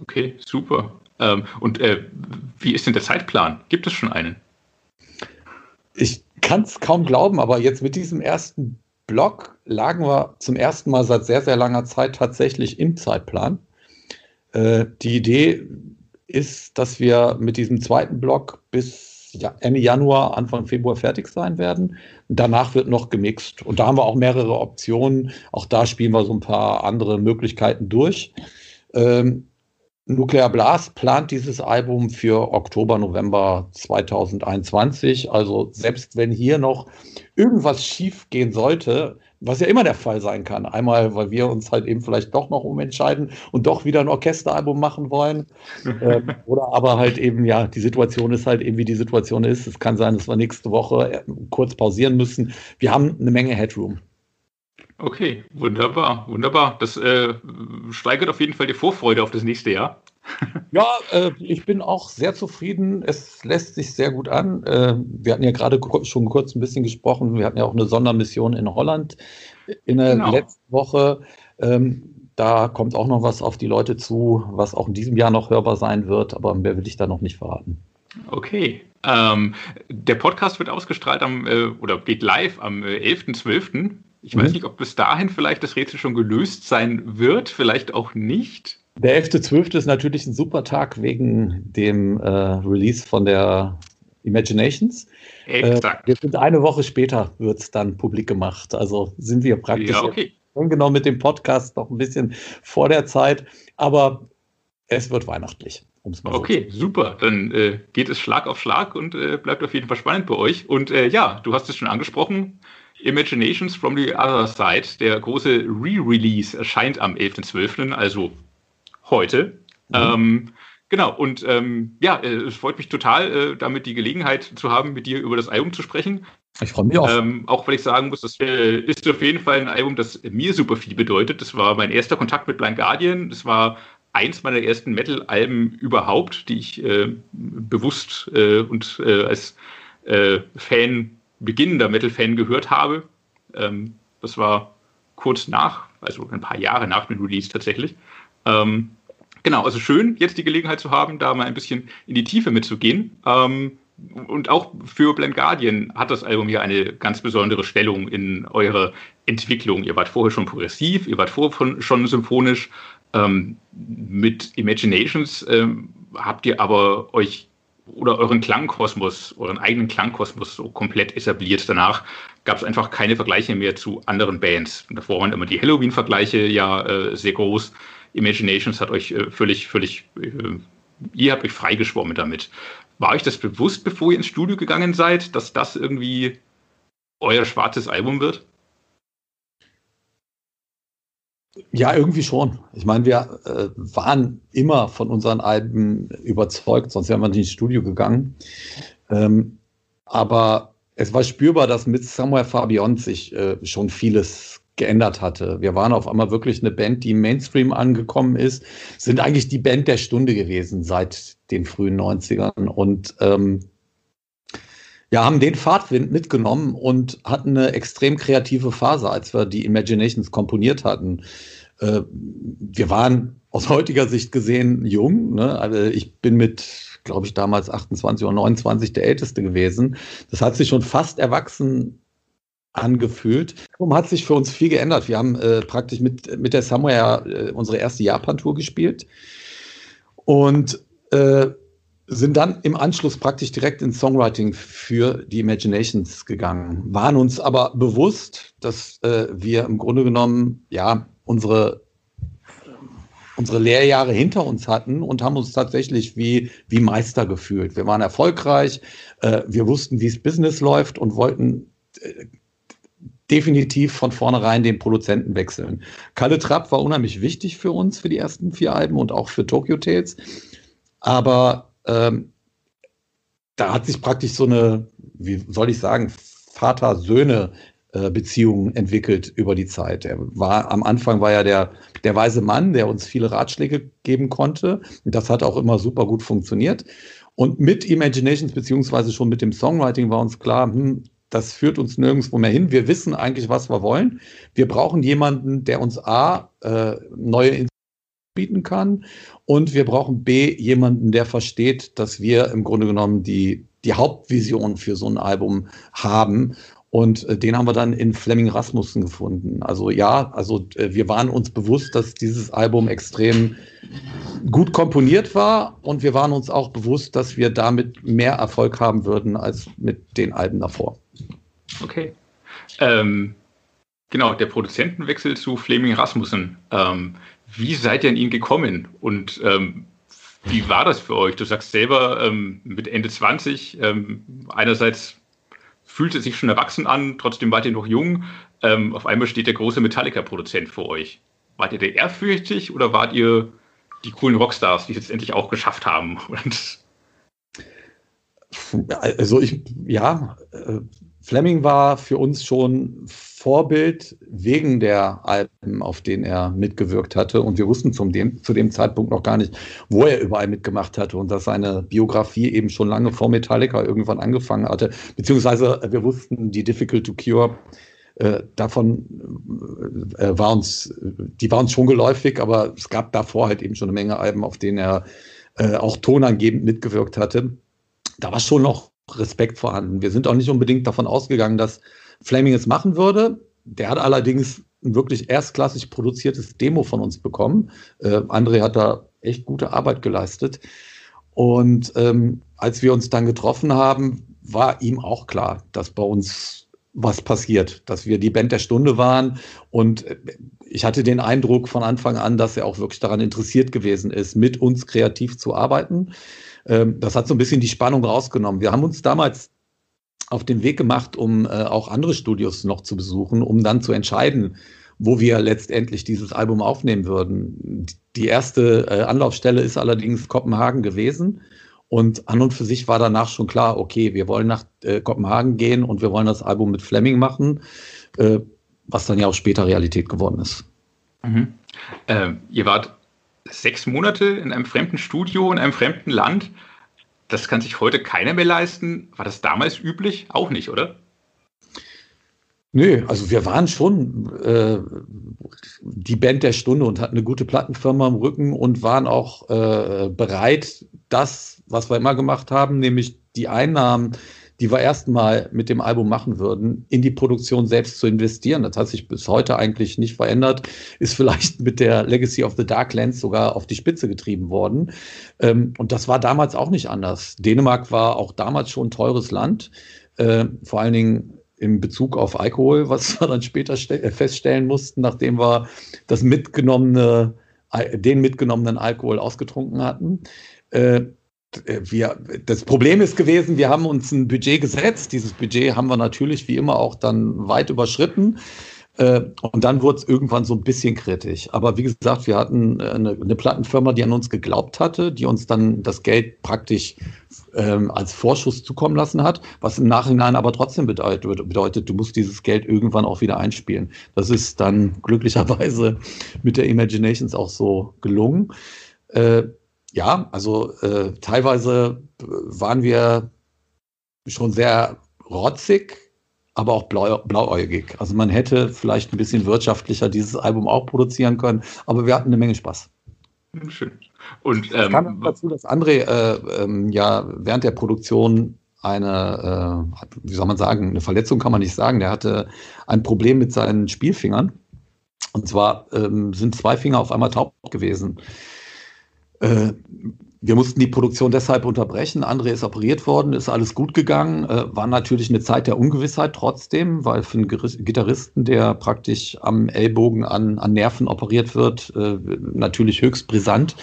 Okay, super. Ähm, und äh, wie ist denn der Zeitplan? Gibt es schon einen? Ich kann es kaum glauben, aber jetzt mit diesem ersten Block lagen wir zum ersten Mal seit sehr, sehr langer Zeit tatsächlich im Zeitplan. Äh, die Idee ist, dass wir mit diesem zweiten Block bis Ende Januar, Anfang Februar fertig sein werden. Danach wird noch gemixt. Und da haben wir auch mehrere Optionen. Auch da spielen wir so ein paar andere Möglichkeiten durch. Ähm, Nuclear Blast plant dieses Album für Oktober, November 2021. Also selbst wenn hier noch irgendwas schief gehen sollte, was ja immer der Fall sein kann, einmal, weil wir uns halt eben vielleicht doch noch umentscheiden und doch wieder ein Orchesteralbum machen wollen, ähm, oder aber halt eben, ja, die Situation ist halt eben, wie die Situation ist. Es kann sein, dass wir nächste Woche äh, kurz pausieren müssen. Wir haben eine Menge Headroom. Okay, wunderbar, wunderbar. Das äh, steigert auf jeden Fall die Vorfreude auf das nächste Jahr. ja, äh, ich bin auch sehr zufrieden. Es lässt sich sehr gut an. Äh, wir hatten ja gerade schon kurz ein bisschen gesprochen. Wir hatten ja auch eine Sondermission in Holland in der genau. letzten Woche. Ähm, da kommt auch noch was auf die Leute zu, was auch in diesem Jahr noch hörbar sein wird, aber mehr will ich da noch nicht verraten. Okay. Ähm, der Podcast wird ausgestrahlt am, äh, oder geht live am äh, 11.12. Ich mhm. weiß nicht, ob bis dahin vielleicht das Rätsel schon gelöst sein wird, vielleicht auch nicht. Der 11.12. ist natürlich ein super Tag wegen dem äh, Release von der Imaginations. Exakt. Äh, wir sind eine Woche später, wird es dann publik gemacht. Also sind wir praktisch ja, okay. genau mit dem Podcast noch ein bisschen vor der Zeit. Aber es wird weihnachtlich. okay, so super. Dann äh, geht es Schlag auf Schlag und äh, bleibt auf jeden Fall spannend bei euch. Und äh, ja, du hast es schon angesprochen. Imaginations from the Other Side, der große Re-Release, erscheint am 11.12., also heute. Mhm. Ähm, genau, und ähm, ja, äh, es freut mich total, äh, damit die Gelegenheit zu haben, mit dir über das Album zu sprechen. Ich freue mich auch. Ähm, auch weil ich sagen muss, das äh, ist auf jeden Fall ein Album, das mir super viel bedeutet. Das war mein erster Kontakt mit Blind Guardian. Das war eins meiner ersten Metal-Alben überhaupt, die ich äh, bewusst äh, und als Fan beginnender Metal-Fan gehört habe. Ähm, das war kurz nach, also ein paar Jahre nach dem Release tatsächlich. Ähm, genau, also schön, jetzt die Gelegenheit zu haben, da mal ein bisschen in die Tiefe mitzugehen. Ähm, und auch für Blend Guardian hat das Album ja eine ganz besondere Stellung in eurer Entwicklung. Ihr wart vorher schon progressiv, ihr wart vorher schon symphonisch. Ähm, mit Imaginations ähm, habt ihr aber euch oder euren Klangkosmos, euren eigenen Klangkosmos so komplett etabliert. Danach gab es einfach keine Vergleiche mehr zu anderen Bands. Davor waren immer die Halloween-Vergleiche ja äh, sehr groß. Imaginations hat euch äh, völlig, völlig, äh, ihr habt euch freigeschwommen damit. War euch das bewusst, bevor ihr ins Studio gegangen seid, dass das irgendwie euer schwarzes Album wird? Ja, irgendwie schon. Ich meine, wir äh, waren immer von unseren Alben überzeugt, sonst wären wir nicht ins Studio gegangen. Ähm, aber es war spürbar, dass mit Somewhere Far Beyond sich äh, schon vieles geändert hatte. Wir waren auf einmal wirklich eine Band, die im Mainstream angekommen ist, sind eigentlich die Band der Stunde gewesen seit den frühen 90ern und ähm, ja, haben den Fahrtwind mitgenommen und hatten eine extrem kreative Phase, als wir die Imaginations komponiert hatten. Äh, wir waren aus heutiger Sicht gesehen jung. Ne? Also ich bin mit, glaube ich, damals 28 oder 29 der Älteste gewesen. Das hat sich schon fast erwachsen angefühlt. Darum hat sich für uns viel geändert. Wir haben äh, praktisch mit, mit der Somewhere äh, unsere erste Japan-Tour gespielt und äh, sind dann im Anschluss praktisch direkt ins Songwriting für die Imaginations gegangen, waren uns aber bewusst, dass äh, wir im Grunde genommen ja unsere unsere Lehrjahre hinter uns hatten und haben uns tatsächlich wie, wie Meister gefühlt. Wir waren erfolgreich, äh, wir wussten, wie es Business läuft und wollten äh, definitiv von vornherein den Produzenten wechseln. Kalle Trapp war unheimlich wichtig für uns, für die ersten vier Alben und auch für Tokyo Tales. Aber ähm, da hat sich praktisch so eine, wie soll ich sagen, Vater-Söhne äh, Beziehung entwickelt über die Zeit. Er war am Anfang war ja der, der weise Mann, der uns viele Ratschläge geben konnte. Das hat auch immer super gut funktioniert. Und mit Imaginations, beziehungsweise schon mit dem Songwriting war uns klar, hm, das führt uns nirgendwo mehr hin. Wir wissen eigentlich, was wir wollen. Wir brauchen jemanden, der uns A, äh, neue bieten kann. Und wir brauchen B, jemanden, der versteht, dass wir im Grunde genommen die, die Hauptvision für so ein Album haben. Und äh, den haben wir dann in Fleming Rasmussen gefunden. Also ja, also äh, wir waren uns bewusst, dass dieses Album extrem gut komponiert war. Und wir waren uns auch bewusst, dass wir damit mehr Erfolg haben würden als mit den Alben davor. Okay. Ähm, genau, der Produzentenwechsel zu Fleming Rasmussen. Ähm, wie seid ihr an ihn gekommen und ähm, wie war das für euch? Du sagst selber ähm, mit Ende 20, ähm, einerseits fühlt es sich schon erwachsen an, trotzdem wart ihr noch jung. Ähm, auf einmal steht der große Metallica-Produzent vor euch. Wart ihr der ehrfürchtig oder wart ihr die coolen Rockstars, die es jetzt endlich auch geschafft haben? also ich, ja, äh, Fleming war für uns schon Vorbild wegen der Alben, auf denen er mitgewirkt hatte. Und wir wussten zum dem, zu dem Zeitpunkt noch gar nicht, wo er überall mitgemacht hatte und dass seine Biografie eben schon lange vor Metallica irgendwann angefangen hatte. Beziehungsweise wir wussten, die Difficult to Cure, äh, davon äh, war uns, die war uns schon geläufig, aber es gab davor halt eben schon eine Menge Alben, auf denen er äh, auch tonangebend mitgewirkt hatte. Da war schon noch Respekt vorhanden. Wir sind auch nicht unbedingt davon ausgegangen, dass Flaming es machen würde. Der hat allerdings ein wirklich erstklassig produziertes Demo von uns bekommen. Äh, André hat da echt gute Arbeit geleistet. Und ähm, als wir uns dann getroffen haben, war ihm auch klar, dass bei uns was passiert, dass wir die Band der Stunde waren. Und äh, ich hatte den Eindruck von Anfang an, dass er auch wirklich daran interessiert gewesen ist, mit uns kreativ zu arbeiten. Ähm, das hat so ein bisschen die Spannung rausgenommen. Wir haben uns damals auf den Weg gemacht, um äh, auch andere Studios noch zu besuchen, um dann zu entscheiden, wo wir letztendlich dieses Album aufnehmen würden. Die erste äh, Anlaufstelle ist allerdings Kopenhagen gewesen. Und an und für sich war danach schon klar, okay, wir wollen nach äh, Kopenhagen gehen und wir wollen das Album mit Fleming machen, äh, was dann ja auch später Realität geworden ist. Mhm. Ähm, ihr wart sechs Monate in einem fremden Studio, in einem fremden Land. Das kann sich heute keiner mehr leisten. War das damals üblich? Auch nicht, oder? Nö, also wir waren schon äh, die Band der Stunde und hatten eine gute Plattenfirma im Rücken und waren auch äh, bereit, das, was wir immer gemacht haben, nämlich die Einnahmen, die wir erstmal mit dem Album machen würden, in die Produktion selbst zu investieren. Das hat sich bis heute eigentlich nicht verändert, ist vielleicht mit der Legacy of the Darklands sogar auf die Spitze getrieben worden. Ähm, und das war damals auch nicht anders. Dänemark war auch damals schon ein teures Land, äh, vor allen Dingen im Bezug auf Alkohol, was wir dann später äh, feststellen mussten, nachdem wir das mitgenommene, den mitgenommenen Alkohol ausgetrunken hatten. Äh, äh, wir, das Problem ist gewesen, wir haben uns ein Budget gesetzt. Dieses Budget haben wir natürlich wie immer auch dann weit überschritten. Äh, und dann wurde es irgendwann so ein bisschen kritisch. Aber wie gesagt, wir hatten eine, eine, Plattenfirma, die an uns geglaubt hatte, die uns dann das Geld praktisch ähm, als Vorschuss zukommen lassen hat, was im Nachhinein aber trotzdem bedeutet, bedeutet, du musst dieses Geld irgendwann auch wieder einspielen. Das ist dann glücklicherweise mit der Imaginations auch so gelungen. Äh, ja, also äh, teilweise waren wir schon sehr rotzig, aber auch blau, blauäugig. Also man hätte vielleicht ein bisschen wirtschaftlicher dieses Album auch produzieren können, aber wir hatten eine Menge Spaß. Schön. Und ähm, kam dazu, dass André äh, ähm, ja während der Produktion eine, äh, wie soll man sagen, eine Verletzung kann man nicht sagen. Der hatte ein Problem mit seinen Spielfingern. Und zwar ähm, sind zwei Finger auf einmal taub gewesen. Äh, wir mussten die Produktion deshalb unterbrechen. André ist operiert worden, ist alles gut gegangen. Äh, war natürlich eine Zeit der Ungewissheit trotzdem, weil für einen Gitarristen, der praktisch am Ellbogen an, an Nerven operiert wird, äh, natürlich höchst brisant.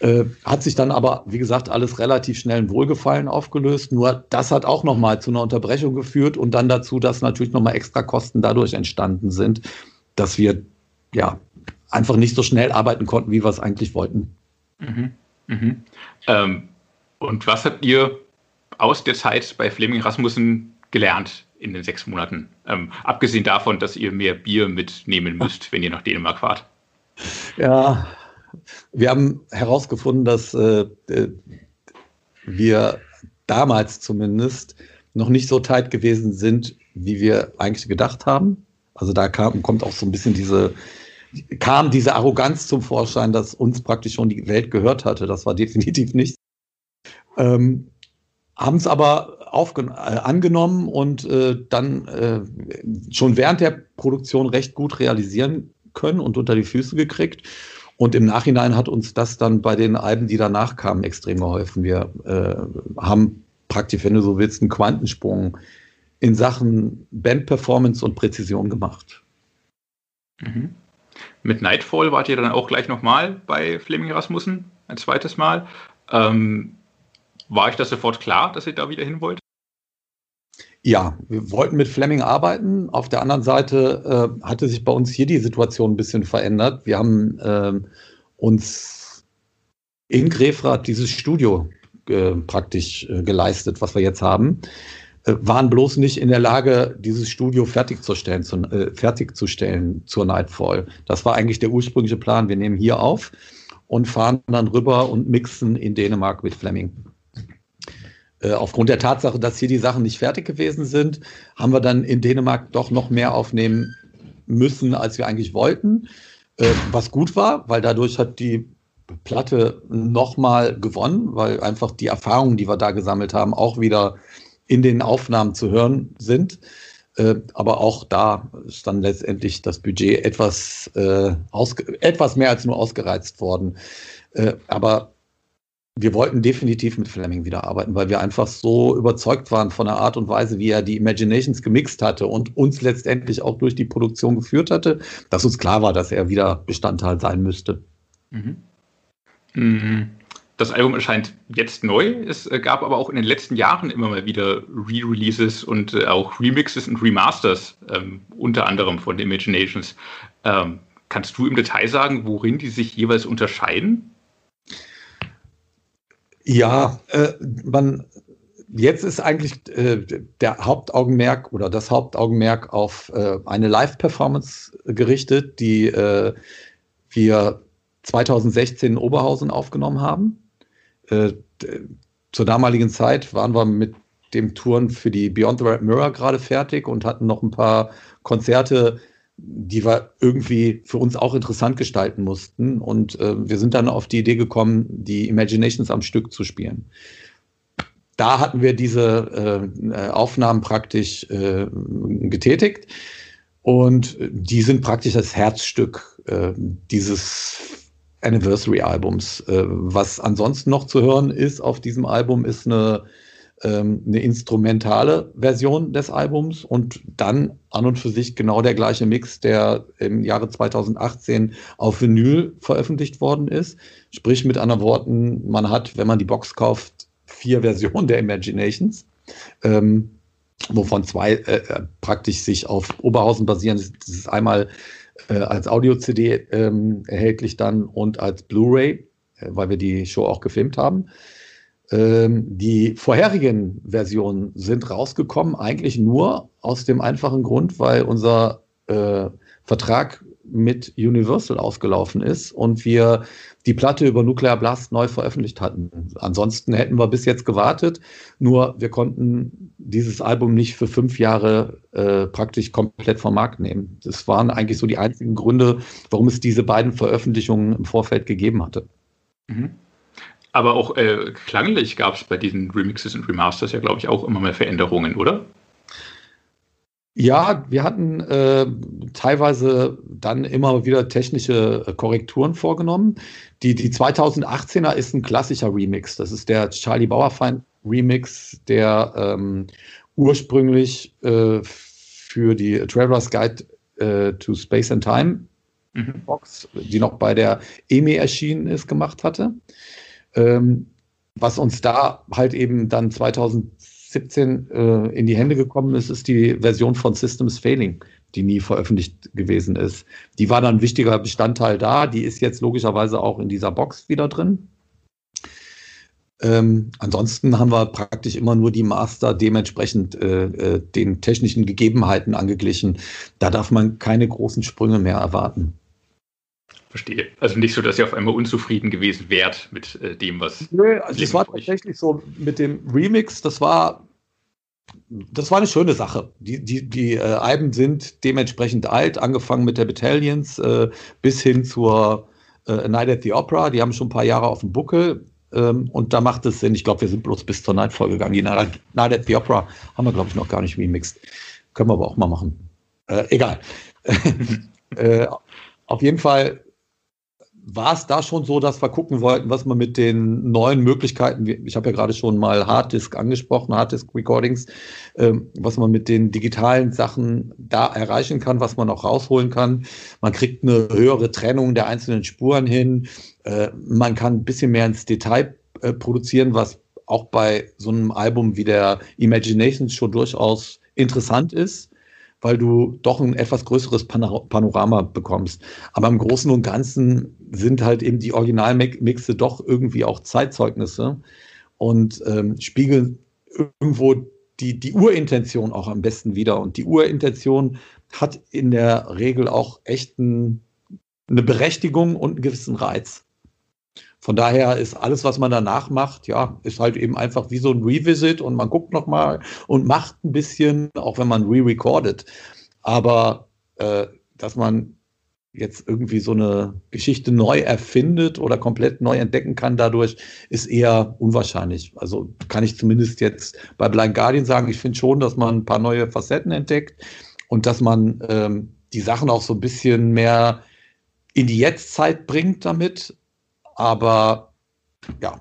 Äh, hat sich dann aber, wie gesagt, alles relativ schnell in Wohlgefallen aufgelöst. Nur das hat auch nochmal zu einer Unterbrechung geführt und dann dazu, dass natürlich nochmal extra Kosten dadurch entstanden sind, dass wir ja einfach nicht so schnell arbeiten konnten, wie wir es eigentlich wollten. Mhm. Mhm. Ähm, und was habt ihr aus der Zeit bei Fleming Rasmussen gelernt in den sechs Monaten? Ähm, abgesehen davon, dass ihr mehr Bier mitnehmen müsst, wenn ihr nach Dänemark fahrt. Ja, wir haben herausgefunden, dass äh, wir damals zumindest noch nicht so tight gewesen sind, wie wir eigentlich gedacht haben. Also da kam, kommt auch so ein bisschen diese kam diese Arroganz zum Vorschein, dass uns praktisch schon die Welt gehört hatte. Das war definitiv nicht. Ähm, haben es aber äh, angenommen und äh, dann äh, schon während der Produktion recht gut realisieren können und unter die Füße gekriegt. Und im Nachhinein hat uns das dann bei den Alben, die danach kamen, extrem geholfen. Wir äh, haben praktisch, wenn du so willst, einen Quantensprung in Sachen Bandperformance und Präzision gemacht. Mhm. Mit Nightfall wart ihr dann auch gleich nochmal bei Fleming Rasmussen, ein zweites Mal. Ähm, war euch das sofort klar, dass ihr da wieder hin wollt? Ja, wir wollten mit Fleming arbeiten. Auf der anderen Seite äh, hatte sich bei uns hier die Situation ein bisschen verändert. Wir haben äh, uns in Grefrath dieses Studio äh, praktisch äh, geleistet, was wir jetzt haben. Äh, waren bloß nicht in der Lage, dieses Studio fertigzustellen, zu, äh, fertigzustellen zur Nightfall. Das war eigentlich der ursprüngliche Plan. Wir nehmen hier auf und fahren dann rüber und mixen in Dänemark mit Fleming. Äh, aufgrund der Tatsache, dass hier die Sachen nicht fertig gewesen sind, haben wir dann in Dänemark doch noch mehr aufnehmen müssen, als wir eigentlich wollten. Äh, was gut war, weil dadurch hat die Platte nochmal gewonnen, weil einfach die Erfahrungen, die wir da gesammelt haben, auch wieder in den Aufnahmen zu hören sind. Äh, aber auch da ist dann letztendlich das Budget etwas, äh, etwas mehr als nur ausgereizt worden. Äh, aber wir wollten definitiv mit Fleming wieder arbeiten, weil wir einfach so überzeugt waren von der Art und Weise, wie er die Imaginations gemixt hatte und uns letztendlich auch durch die Produktion geführt hatte, dass uns klar war, dass er wieder Bestandteil sein müsste. Mhm. Mhm. Das Album erscheint jetzt neu. Es äh, gab aber auch in den letzten Jahren immer mal wieder Re-Releases und äh, auch Remixes und Remasters, ähm, unter anderem von Imaginations. Ähm, kannst du im Detail sagen, worin die sich jeweils unterscheiden? Ja, äh, man, jetzt ist eigentlich äh, der Hauptaugenmerk oder das Hauptaugenmerk auf äh, eine Live-Performance gerichtet, die äh, wir 2016 in Oberhausen aufgenommen haben. Äh, zur damaligen Zeit waren wir mit dem Touren für die Beyond the Red Mirror gerade fertig und hatten noch ein paar Konzerte, die wir irgendwie für uns auch interessant gestalten mussten. Und äh, wir sind dann auf die Idee gekommen, die Imaginations am Stück zu spielen. da hatten wir diese äh, Aufnahmen praktisch äh, getätigt und die sind praktisch das Herzstück äh, dieses Anniversary-Albums. Äh, was ansonsten noch zu hören ist auf diesem Album, ist eine, ähm, eine instrumentale Version des Albums und dann an und für sich genau der gleiche Mix, der im Jahre 2018 auf Vinyl veröffentlicht worden ist. Sprich mit anderen Worten, man hat, wenn man die Box kauft, vier Versionen der Imaginations, ähm, wovon zwei äh, äh, praktisch sich auf Oberhausen basieren. Das ist einmal äh, als Audio-CD ähm, erhältlich dann und als Blu-ray, äh, weil wir die Show auch gefilmt haben. Ähm, die vorherigen Versionen sind rausgekommen, eigentlich nur aus dem einfachen Grund, weil unser äh, Vertrag mit Universal ausgelaufen ist und wir die Platte über Nuclear Blast neu veröffentlicht hatten. Ansonsten hätten wir bis jetzt gewartet, nur wir konnten dieses Album nicht für fünf Jahre äh, praktisch komplett vom Markt nehmen. Das waren eigentlich so die einzigen Gründe, warum es diese beiden Veröffentlichungen im Vorfeld gegeben hatte. Mhm. Aber auch äh, klanglich gab es bei diesen Remixes und Remasters ja, glaube ich, auch immer mehr Veränderungen, oder? Ja, wir hatten äh, teilweise dann immer wieder technische äh, Korrekturen vorgenommen. Die, die 2018er ist ein klassischer Remix. Das ist der Charlie Bauerfeind Remix, der ähm, ursprünglich äh, für die Traveler's Guide äh, to Space and Time mhm. Box, die noch bei der EMI erschienen ist, gemacht hatte. Ähm, was uns da halt eben dann 2000 17 äh, in die Hände gekommen ist, ist die Version von Systems Failing, die nie veröffentlicht gewesen ist. Die war dann ein wichtiger Bestandteil da. Die ist jetzt logischerweise auch in dieser Box wieder drin. Ähm, ansonsten haben wir praktisch immer nur die Master dementsprechend äh, äh, den technischen Gegebenheiten angeglichen. Da darf man keine großen Sprünge mehr erwarten. Verstehe. Also nicht so, dass ihr auf einmal unzufrieden gewesen wärt mit äh, dem, was. Nö, also es war tatsächlich so mit dem Remix, das war das war eine schöne Sache. Die, die, die äh, Alben sind dementsprechend alt, angefangen mit der Battalions äh, bis hin zur äh, Night at the Opera. Die haben schon ein paar Jahre auf dem Buckel. Ähm, und da macht es Sinn. Ich glaube, wir sind bloß bis zur Night gegangen. Die Night, Night at the Opera haben wir, glaube ich, noch gar nicht remixed. Können wir aber auch mal machen. Äh, egal. Äh, auf jeden Fall war es da schon so, dass wir gucken wollten, was man mit den neuen Möglichkeiten, ich habe ja gerade schon mal Harddisk angesprochen, Harddisk Recordings, ähm, was man mit den digitalen Sachen da erreichen kann, was man auch rausholen kann. Man kriegt eine höhere Trennung der einzelnen Spuren hin. Äh, man kann ein bisschen mehr ins Detail äh, produzieren, was auch bei so einem Album wie der Imaginations schon durchaus interessant ist weil du doch ein etwas größeres Panorama bekommst. Aber im Großen und Ganzen sind halt eben die Originalmixe doch irgendwie auch Zeitzeugnisse und ähm, spiegeln irgendwo die, die Urintention auch am besten wieder. Und die Urintention hat in der Regel auch echt ein, eine Berechtigung und einen gewissen Reiz. Von daher ist alles, was man danach macht, ja, ist halt eben einfach wie so ein Revisit und man guckt nochmal und macht ein bisschen, auch wenn man re-recordet. Aber äh, dass man jetzt irgendwie so eine Geschichte neu erfindet oder komplett neu entdecken kann dadurch, ist eher unwahrscheinlich. Also kann ich zumindest jetzt bei Blind Guardian sagen, ich finde schon, dass man ein paar neue Facetten entdeckt und dass man ähm, die Sachen auch so ein bisschen mehr in die Jetztzeit bringt damit aber ja,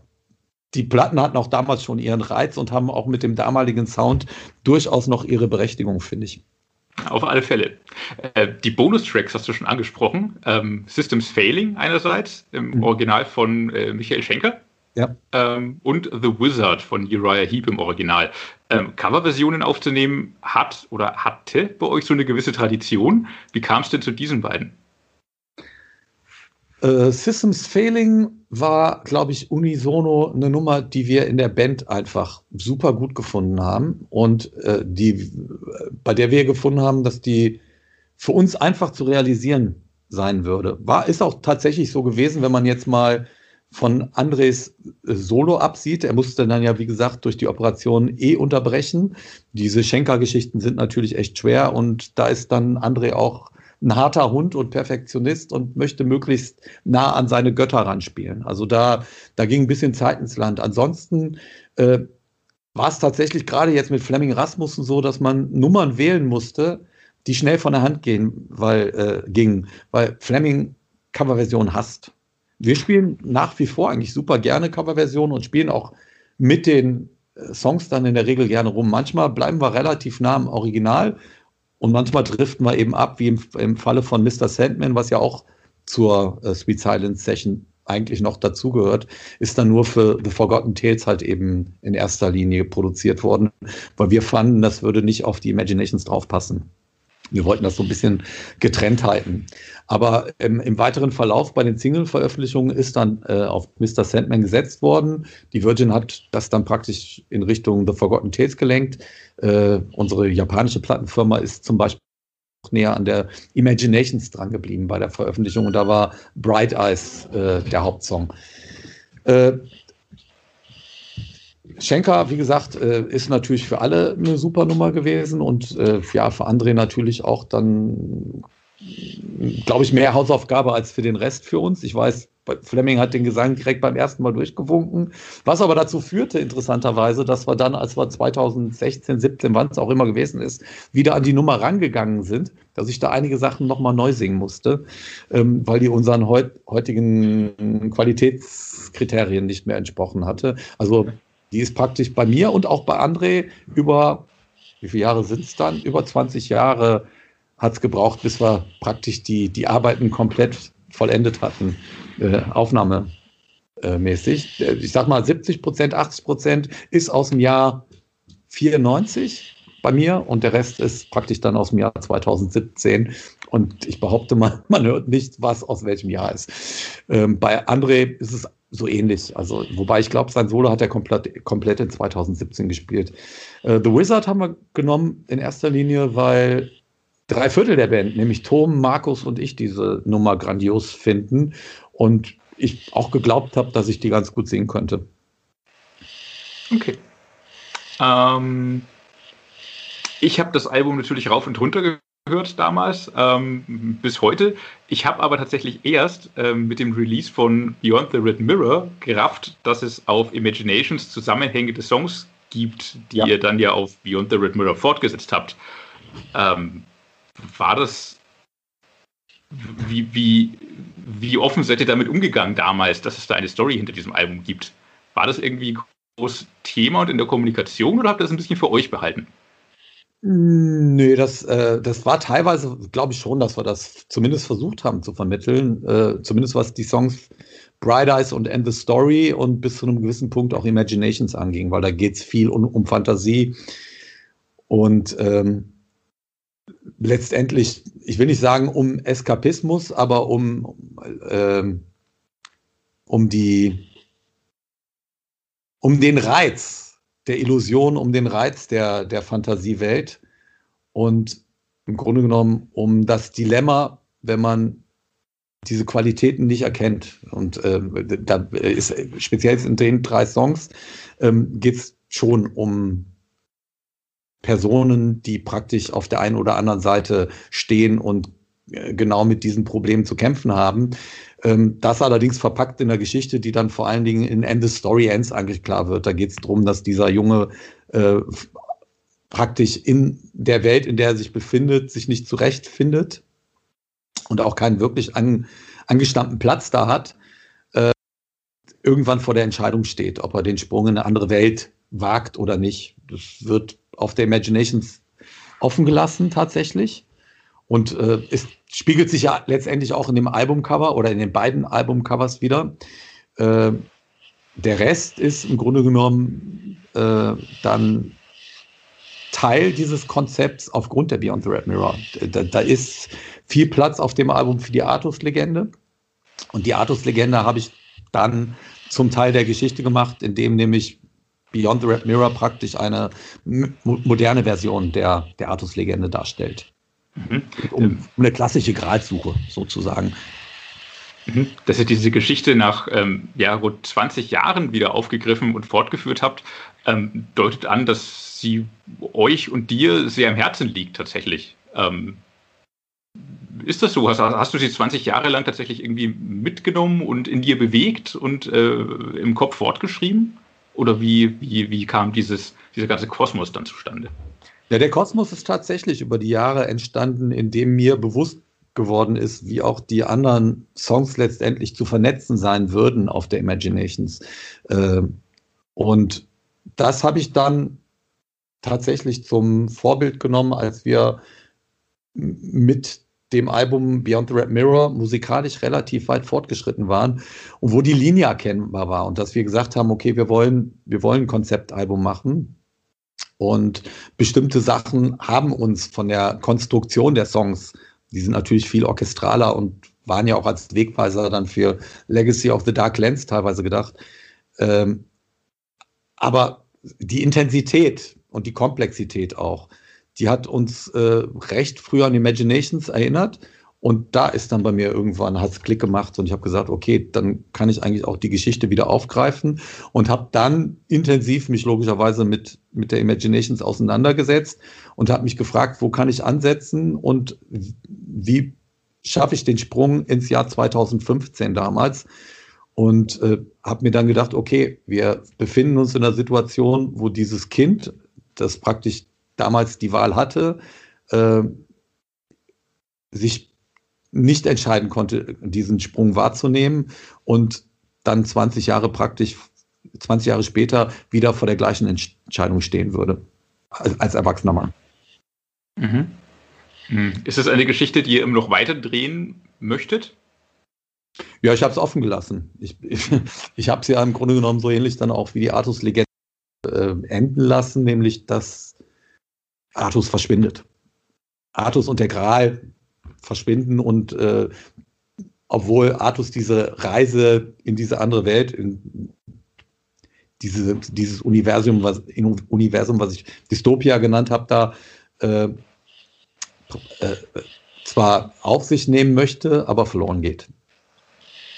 die Platten hatten auch damals schon ihren Reiz und haben auch mit dem damaligen Sound durchaus noch ihre Berechtigung, finde ich. Auf alle Fälle. Äh, die Bonustracks hast du schon angesprochen. Ähm, Systems Failing einerseits, im mhm. Original von äh, Michael Schenker. Ja. Ähm, und The Wizard von Uriah Heep im Original. Ähm, Coverversionen aufzunehmen hat oder hatte bei euch so eine gewisse Tradition. Wie kam es denn zu diesen beiden? Äh, Systems Failing war, glaube ich, unisono eine Nummer, die wir in der Band einfach super gut gefunden haben und äh, die, bei der wir gefunden haben, dass die für uns einfach zu realisieren sein würde. War, ist auch tatsächlich so gewesen, wenn man jetzt mal von Andres äh, Solo absieht. Er musste dann ja, wie gesagt, durch die Operation eh unterbrechen. Diese Schenker-Geschichten sind natürlich echt schwer und da ist dann André auch ein harter Hund und Perfektionist und möchte möglichst nah an seine Götter ranspielen. Also da, da ging ein bisschen Zeit ins Land. Ansonsten äh, war es tatsächlich gerade jetzt mit Fleming Rasmussen so, dass man Nummern wählen musste, die schnell von der Hand gehen, weil, äh, gingen, weil Fleming Coverversion hasst. Wir spielen nach wie vor eigentlich super gerne Coverversionen und spielen auch mit den äh, Songs dann in der Regel gerne rum. Manchmal bleiben wir relativ nah am Original und manchmal driften wir eben ab, wie im, im Falle von Mr. Sandman, was ja auch zur äh, Sweet Silence Session eigentlich noch dazugehört, ist dann nur für The Forgotten Tales halt eben in erster Linie produziert worden, weil wir fanden, das würde nicht auf die Imaginations draufpassen. Wir wollten das so ein bisschen getrennt halten. Aber ähm, im weiteren Verlauf bei den Single-Veröffentlichungen ist dann äh, auf Mr. Sandman gesetzt worden. Die Virgin hat das dann praktisch in Richtung The Forgotten Tales gelenkt. Äh, unsere japanische Plattenfirma ist zum Beispiel näher an der Imaginations dran geblieben bei der Veröffentlichung und da war Bright Eyes äh, der Hauptsong. Schenker, wie gesagt, äh, ist natürlich für alle eine super Nummer gewesen und äh, ja, für André natürlich auch dann, glaube ich, mehr Hausaufgabe als für den Rest für uns. Ich weiß, Fleming hat den Gesang direkt beim ersten Mal durchgewunken, was aber dazu führte, interessanterweise, dass wir dann, als wir 2016, 17, wann es auch immer gewesen ist, wieder an die Nummer rangegangen sind, dass ich da einige Sachen nochmal neu singen musste, ähm, weil die unseren heut, heutigen Qualitätskriterien nicht mehr entsprochen hatte. Also die ist praktisch bei mir und auch bei André über, wie viele Jahre sind es dann? Über 20 Jahre hat es gebraucht, bis wir praktisch die, die Arbeiten komplett vollendet hatten, äh, aufnahmemäßig. Ich sag mal, 70 Prozent, 80 Prozent ist aus dem Jahr 94 bei mir und der Rest ist praktisch dann aus dem Jahr 2017. Und ich behaupte mal, man hört nicht, was aus welchem Jahr ist. Ähm, bei André ist es so ähnlich. Also, wobei ich glaube, sein Solo hat er komplett, komplett in 2017 gespielt. Äh, The Wizard haben wir genommen in erster Linie, weil drei Viertel der Band, nämlich Tom, Markus und ich, diese Nummer grandios finden und ich auch geglaubt habe, dass ich die ganz gut singen könnte. Okay. Ähm, ich habe das Album natürlich rauf und runter gehört damals, ähm, bis heute. Ich habe aber tatsächlich erst ähm, mit dem Release von Beyond the Red Mirror gerafft, dass es auf Imaginations zusammenhängende Songs gibt, die ja. ihr dann ja auf Beyond the Red Mirror fortgesetzt habt. Ähm, war das, wie, wie, wie offen seid ihr damit umgegangen damals, dass es da eine Story hinter diesem Album gibt? War das irgendwie ein großes Thema und in der Kommunikation oder habt ihr das ein bisschen für euch behalten? Nee, das, äh, das war teilweise, glaube ich schon, dass wir das zumindest versucht haben zu vermitteln. Äh, zumindest was die Songs Bright Eyes und End the Story und bis zu einem gewissen Punkt auch Imaginations anging, weil da geht es viel um, um, Fantasie. Und ähm, letztendlich, ich will nicht sagen um Eskapismus, aber um, ähm, um die, um den Reiz der Illusion, um den Reiz der, der Fantasiewelt und im Grunde genommen um das Dilemma, wenn man diese Qualitäten nicht erkennt. Und äh, da ist speziell in den drei Songs ähm, geht es schon um Personen, die praktisch auf der einen oder anderen Seite stehen und genau mit diesen Problemen zu kämpfen haben. Ähm, das allerdings verpackt in der Geschichte, die dann vor allen Dingen in End the Story Ends eigentlich klar wird. Da geht es darum, dass dieser Junge äh, praktisch in der Welt, in der er sich befindet, sich nicht zurechtfindet und auch keinen wirklich an, angestammten Platz da hat, äh, irgendwann vor der Entscheidung steht, ob er den Sprung in eine andere Welt wagt oder nicht. Das wird auf der Imaginations offen gelassen tatsächlich. Und äh, es spiegelt sich ja letztendlich auch in dem Albumcover oder in den beiden Albumcovers wieder. Äh, der Rest ist im Grunde genommen äh, dann Teil dieses Konzepts aufgrund der Beyond the Red Mirror. Da, da ist viel Platz auf dem Album für die Artus-Legende. Und die Artus-Legende habe ich dann zum Teil der Geschichte gemacht, indem nämlich Beyond the Red Mirror praktisch eine moderne Version der, der Artus-Legende darstellt. Mhm. Um, eine klassische Gradsuche sozusagen. Mhm. Dass ihr diese Geschichte nach ähm, ja, rund 20 Jahren wieder aufgegriffen und fortgeführt habt, ähm, deutet an, dass sie euch und dir sehr am Herzen liegt tatsächlich. Ähm, ist das so? Hast, hast, du sie 20 Jahre lang tatsächlich irgendwie mitgenommen und in dir bewegt und äh, im Kopf fortgeschrieben? Oder wie, wie, wie kam dieses, dieser ganze Kosmos dann zustande? Ja, der Kosmos ist tatsächlich über die Jahre entstanden, indem mir bewusst geworden ist, wie auch die anderen Songs letztendlich zu vernetzen sein würden auf der Imaginations. Ähm, und das habe ich dann tatsächlich zum Vorbild genommen, als wir mit dem Album Beyond the Red Mirror musikalisch relativ weit fortgeschritten waren und wo die Linie erkennbar war und dass wir gesagt haben, okay, wir wollen, wir wollen ein Konzeptalbum machen und bestimmte Sachen haben uns von der Konstruktion der Songs, die sind natürlich viel orchestraler und waren ja auch als Wegweiser dann für Legacy of the Dark Lens teilweise gedacht. Ähm, aber die Intensität und die Komplexität auch, die hat uns äh, recht früh an Imaginations erinnert. Und da ist dann bei mir irgendwann, hat es Klick gemacht und ich habe gesagt, okay, dann kann ich eigentlich auch die Geschichte wieder aufgreifen und habe dann intensiv mich logischerweise mit, mit der Imaginations auseinandergesetzt und habe mich gefragt, wo kann ich ansetzen und wie schaffe ich den Sprung ins Jahr 2015 damals. Und äh, habe mir dann gedacht, okay, wir befinden uns in einer Situation, wo dieses Kind, das praktisch damals die Wahl hatte, äh, sich nicht entscheiden konnte, diesen Sprung wahrzunehmen und dann 20 Jahre praktisch, 20 Jahre später wieder vor der gleichen Entscheidung stehen würde, als, als erwachsener Mann. Mhm. Hm. Ist es eine Geschichte, die ihr immer noch weiter drehen möchtet? Ja, ich habe es offen gelassen. Ich, ich, ich habe es ja im Grunde genommen so ähnlich dann auch wie die Artus-Legende äh, enden lassen, nämlich dass Artus verschwindet. Artus und der Gral verschwinden und äh, obwohl Artus diese Reise in diese andere Welt, in diese, dieses Universum, was, Universum, was ich Dystopia genannt habe, da äh, äh, zwar auf sich nehmen möchte, aber verloren geht.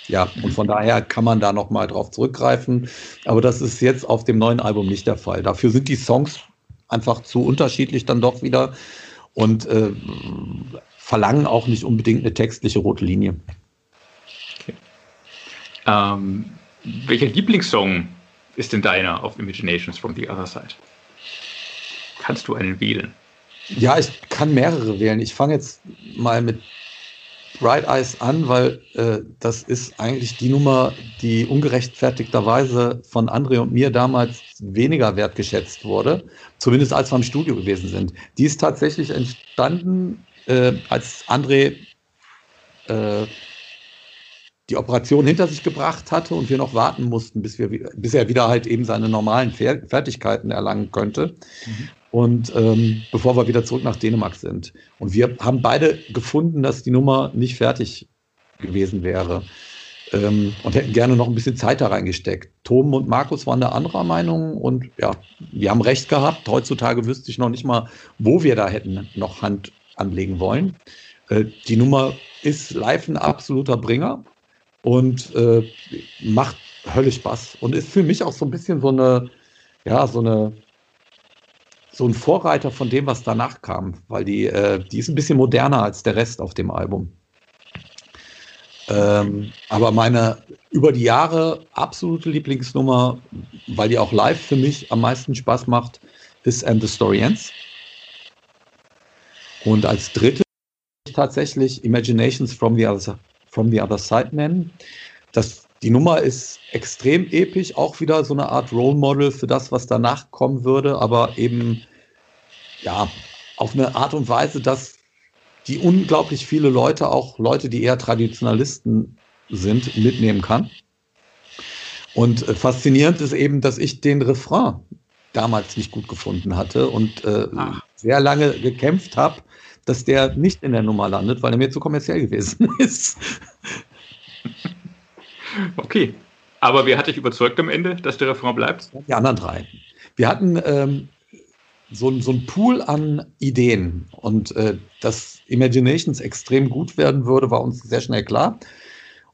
Ja, und von daher kann man da nochmal drauf zurückgreifen. Aber das ist jetzt auf dem neuen Album nicht der Fall. Dafür sind die Songs einfach zu unterschiedlich dann doch wieder und äh, verlangen auch nicht unbedingt eine textliche rote Linie. Okay. Ähm, welcher Lieblingssong ist denn deiner auf Imaginations from the Other Side? Kannst du einen wählen? Ja, ich kann mehrere wählen. Ich fange jetzt mal mit Bright Eyes an, weil äh, das ist eigentlich die Nummer, die ungerechtfertigterweise von André und mir damals weniger wertgeschätzt wurde, zumindest als wir im Studio gewesen sind. Die ist tatsächlich entstanden, äh, als André äh, die Operation hinter sich gebracht hatte und wir noch warten mussten, bis, wir, bis er wieder halt eben seine normalen Fertigkeiten erlangen könnte. Mhm. Und ähm, bevor wir wieder zurück nach Dänemark sind. Und wir haben beide gefunden, dass die Nummer nicht fertig gewesen wäre. Ähm, und hätten gerne noch ein bisschen Zeit da reingesteckt. Tom und Markus waren da anderer Meinung und ja, wir haben recht gehabt. Heutzutage wüsste ich noch nicht mal, wo wir da hätten noch Hand anlegen wollen. Äh, die Nummer ist live ein absoluter Bringer und äh, macht höllisch Spaß und ist für mich auch so ein bisschen so eine, ja, so eine so ein Vorreiter von dem, was danach kam, weil die, äh, die ist ein bisschen moderner als der Rest auf dem Album. Ähm, aber meine über die Jahre absolute Lieblingsnummer, weil die auch live für mich am meisten Spaß macht, ist And the Story Ends. Und als dritte tatsächlich Imaginations from the Other, from the other Side nennen. Das, die Nummer ist extrem episch, auch wieder so eine Art Role Model für das, was danach kommen würde, aber eben ja auf eine Art und Weise, dass die unglaublich viele Leute, auch Leute, die eher Traditionalisten sind, mitnehmen kann. Und äh, faszinierend ist eben, dass ich den Refrain damals nicht gut gefunden hatte und äh, sehr lange gekämpft habe, dass der nicht in der Nummer landet, weil er mir zu kommerziell gewesen ist. Okay. Aber wer hat dich überzeugt am Ende, dass der Refrain bleibt? Die anderen drei. Wir hatten ähm, so, so ein Pool an Ideen und äh, dass Imaginations extrem gut werden würde, war uns sehr schnell klar.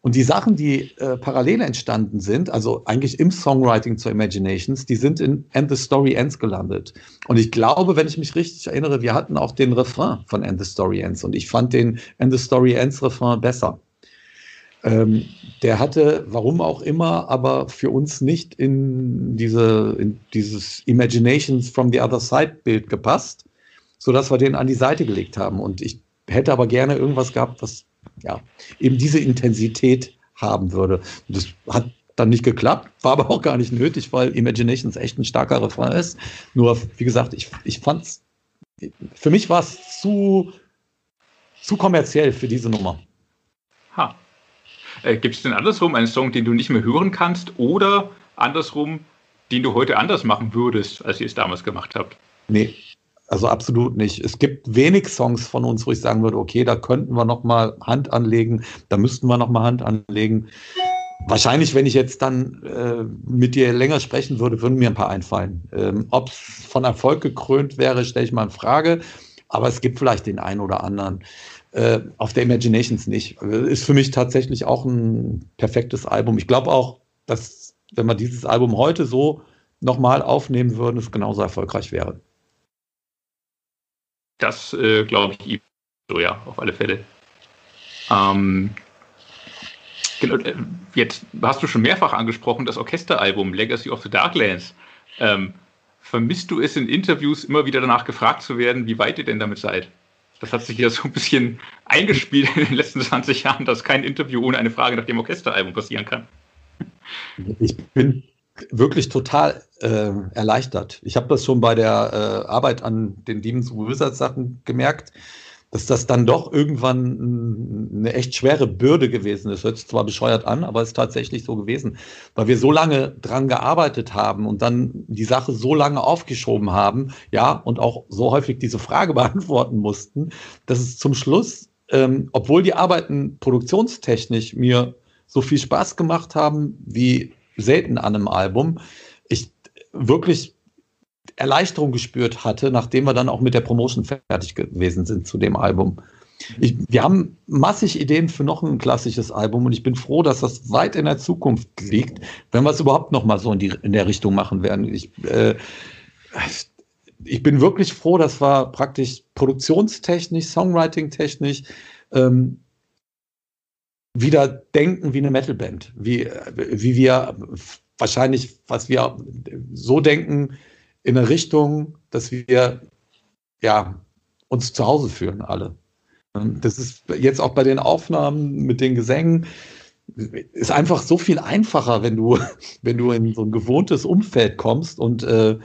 Und die Sachen, die äh, parallel entstanden sind, also eigentlich im Songwriting zur Imaginations, die sind in And the Story Ends gelandet. Und ich glaube, wenn ich mich richtig erinnere, wir hatten auch den Refrain von And the Story Ends und ich fand den And the Story Ends Refrain besser. Ähm, der hatte, warum auch immer, aber für uns nicht in, diese, in dieses Imaginations from the Other Side Bild gepasst, sodass wir den an die Seite gelegt haben. Und ich hätte aber gerne irgendwas gehabt, was ja, eben diese Intensität haben würde. Das hat dann nicht geklappt, war aber auch gar nicht nötig, weil Imaginations echt ein starker Refrain ist. Nur, wie gesagt, ich, ich fand's, für mich war es zu, zu kommerziell für diese Nummer. Ha. Äh, Gibt es denn andersrum einen Song, den du nicht mehr hören kannst oder andersrum, den du heute anders machen würdest, als ihr es damals gemacht habt? Nee, also absolut nicht. Es gibt wenig Songs von uns, wo ich sagen würde, okay, da könnten wir noch mal Hand anlegen, da müssten wir noch mal Hand anlegen. Wahrscheinlich, wenn ich jetzt dann äh, mit dir länger sprechen würde, würden mir ein paar einfallen. Ähm, Ob es von Erfolg gekrönt wäre, stelle ich mal in Frage. Aber es gibt vielleicht den einen oder anderen. Äh, auf der Imaginations nicht. Ist für mich tatsächlich auch ein perfektes Album. Ich glaube auch, dass, wenn wir dieses Album heute so nochmal aufnehmen würden, es genauso erfolgreich wäre. Das äh, glaube ich so, ja, auf alle Fälle. Ähm, genau, äh, jetzt hast du schon mehrfach angesprochen, das Orchesteralbum Legacy of the Darklands. Ähm, vermisst du es in Interviews immer wieder danach gefragt zu werden, wie weit ihr denn damit seid? Das hat sich ja so ein bisschen eingespielt in den letzten 20 Jahren, dass kein Interview ohne eine Frage nach dem Orchesteralbum passieren kann. Ich bin wirklich total äh, erleichtert. Ich habe das schon bei der äh, Arbeit an den Demons Wizards Sachen gemerkt, dass das dann doch irgendwann eine echt schwere Bürde gewesen ist. Hört sich zwar bescheuert an, aber ist tatsächlich so gewesen, weil wir so lange dran gearbeitet haben und dann die Sache so lange aufgeschoben haben, ja, und auch so häufig diese Frage beantworten mussten, dass es zum Schluss, ähm, obwohl die Arbeiten produktionstechnisch mir so viel Spaß gemacht haben wie selten an einem Album, ich wirklich Erleichterung gespürt hatte, nachdem wir dann auch mit der Promotion fertig gewesen sind zu dem Album. Ich, wir haben massig Ideen für noch ein klassisches Album und ich bin froh, dass das weit in der Zukunft liegt, wenn wir es überhaupt noch mal so in, die, in der Richtung machen werden. Ich, äh, ich bin wirklich froh, dass wir praktisch produktionstechnisch, songwriting-technisch ähm, wieder denken wie eine Metalband, wie, wie wir wahrscheinlich, was wir so denken, in eine Richtung, dass wir ja, uns zu Hause fühlen, alle. Das ist jetzt auch bei den Aufnahmen mit den Gesängen, ist einfach so viel einfacher, wenn du, wenn du in so ein gewohntes Umfeld kommst und äh,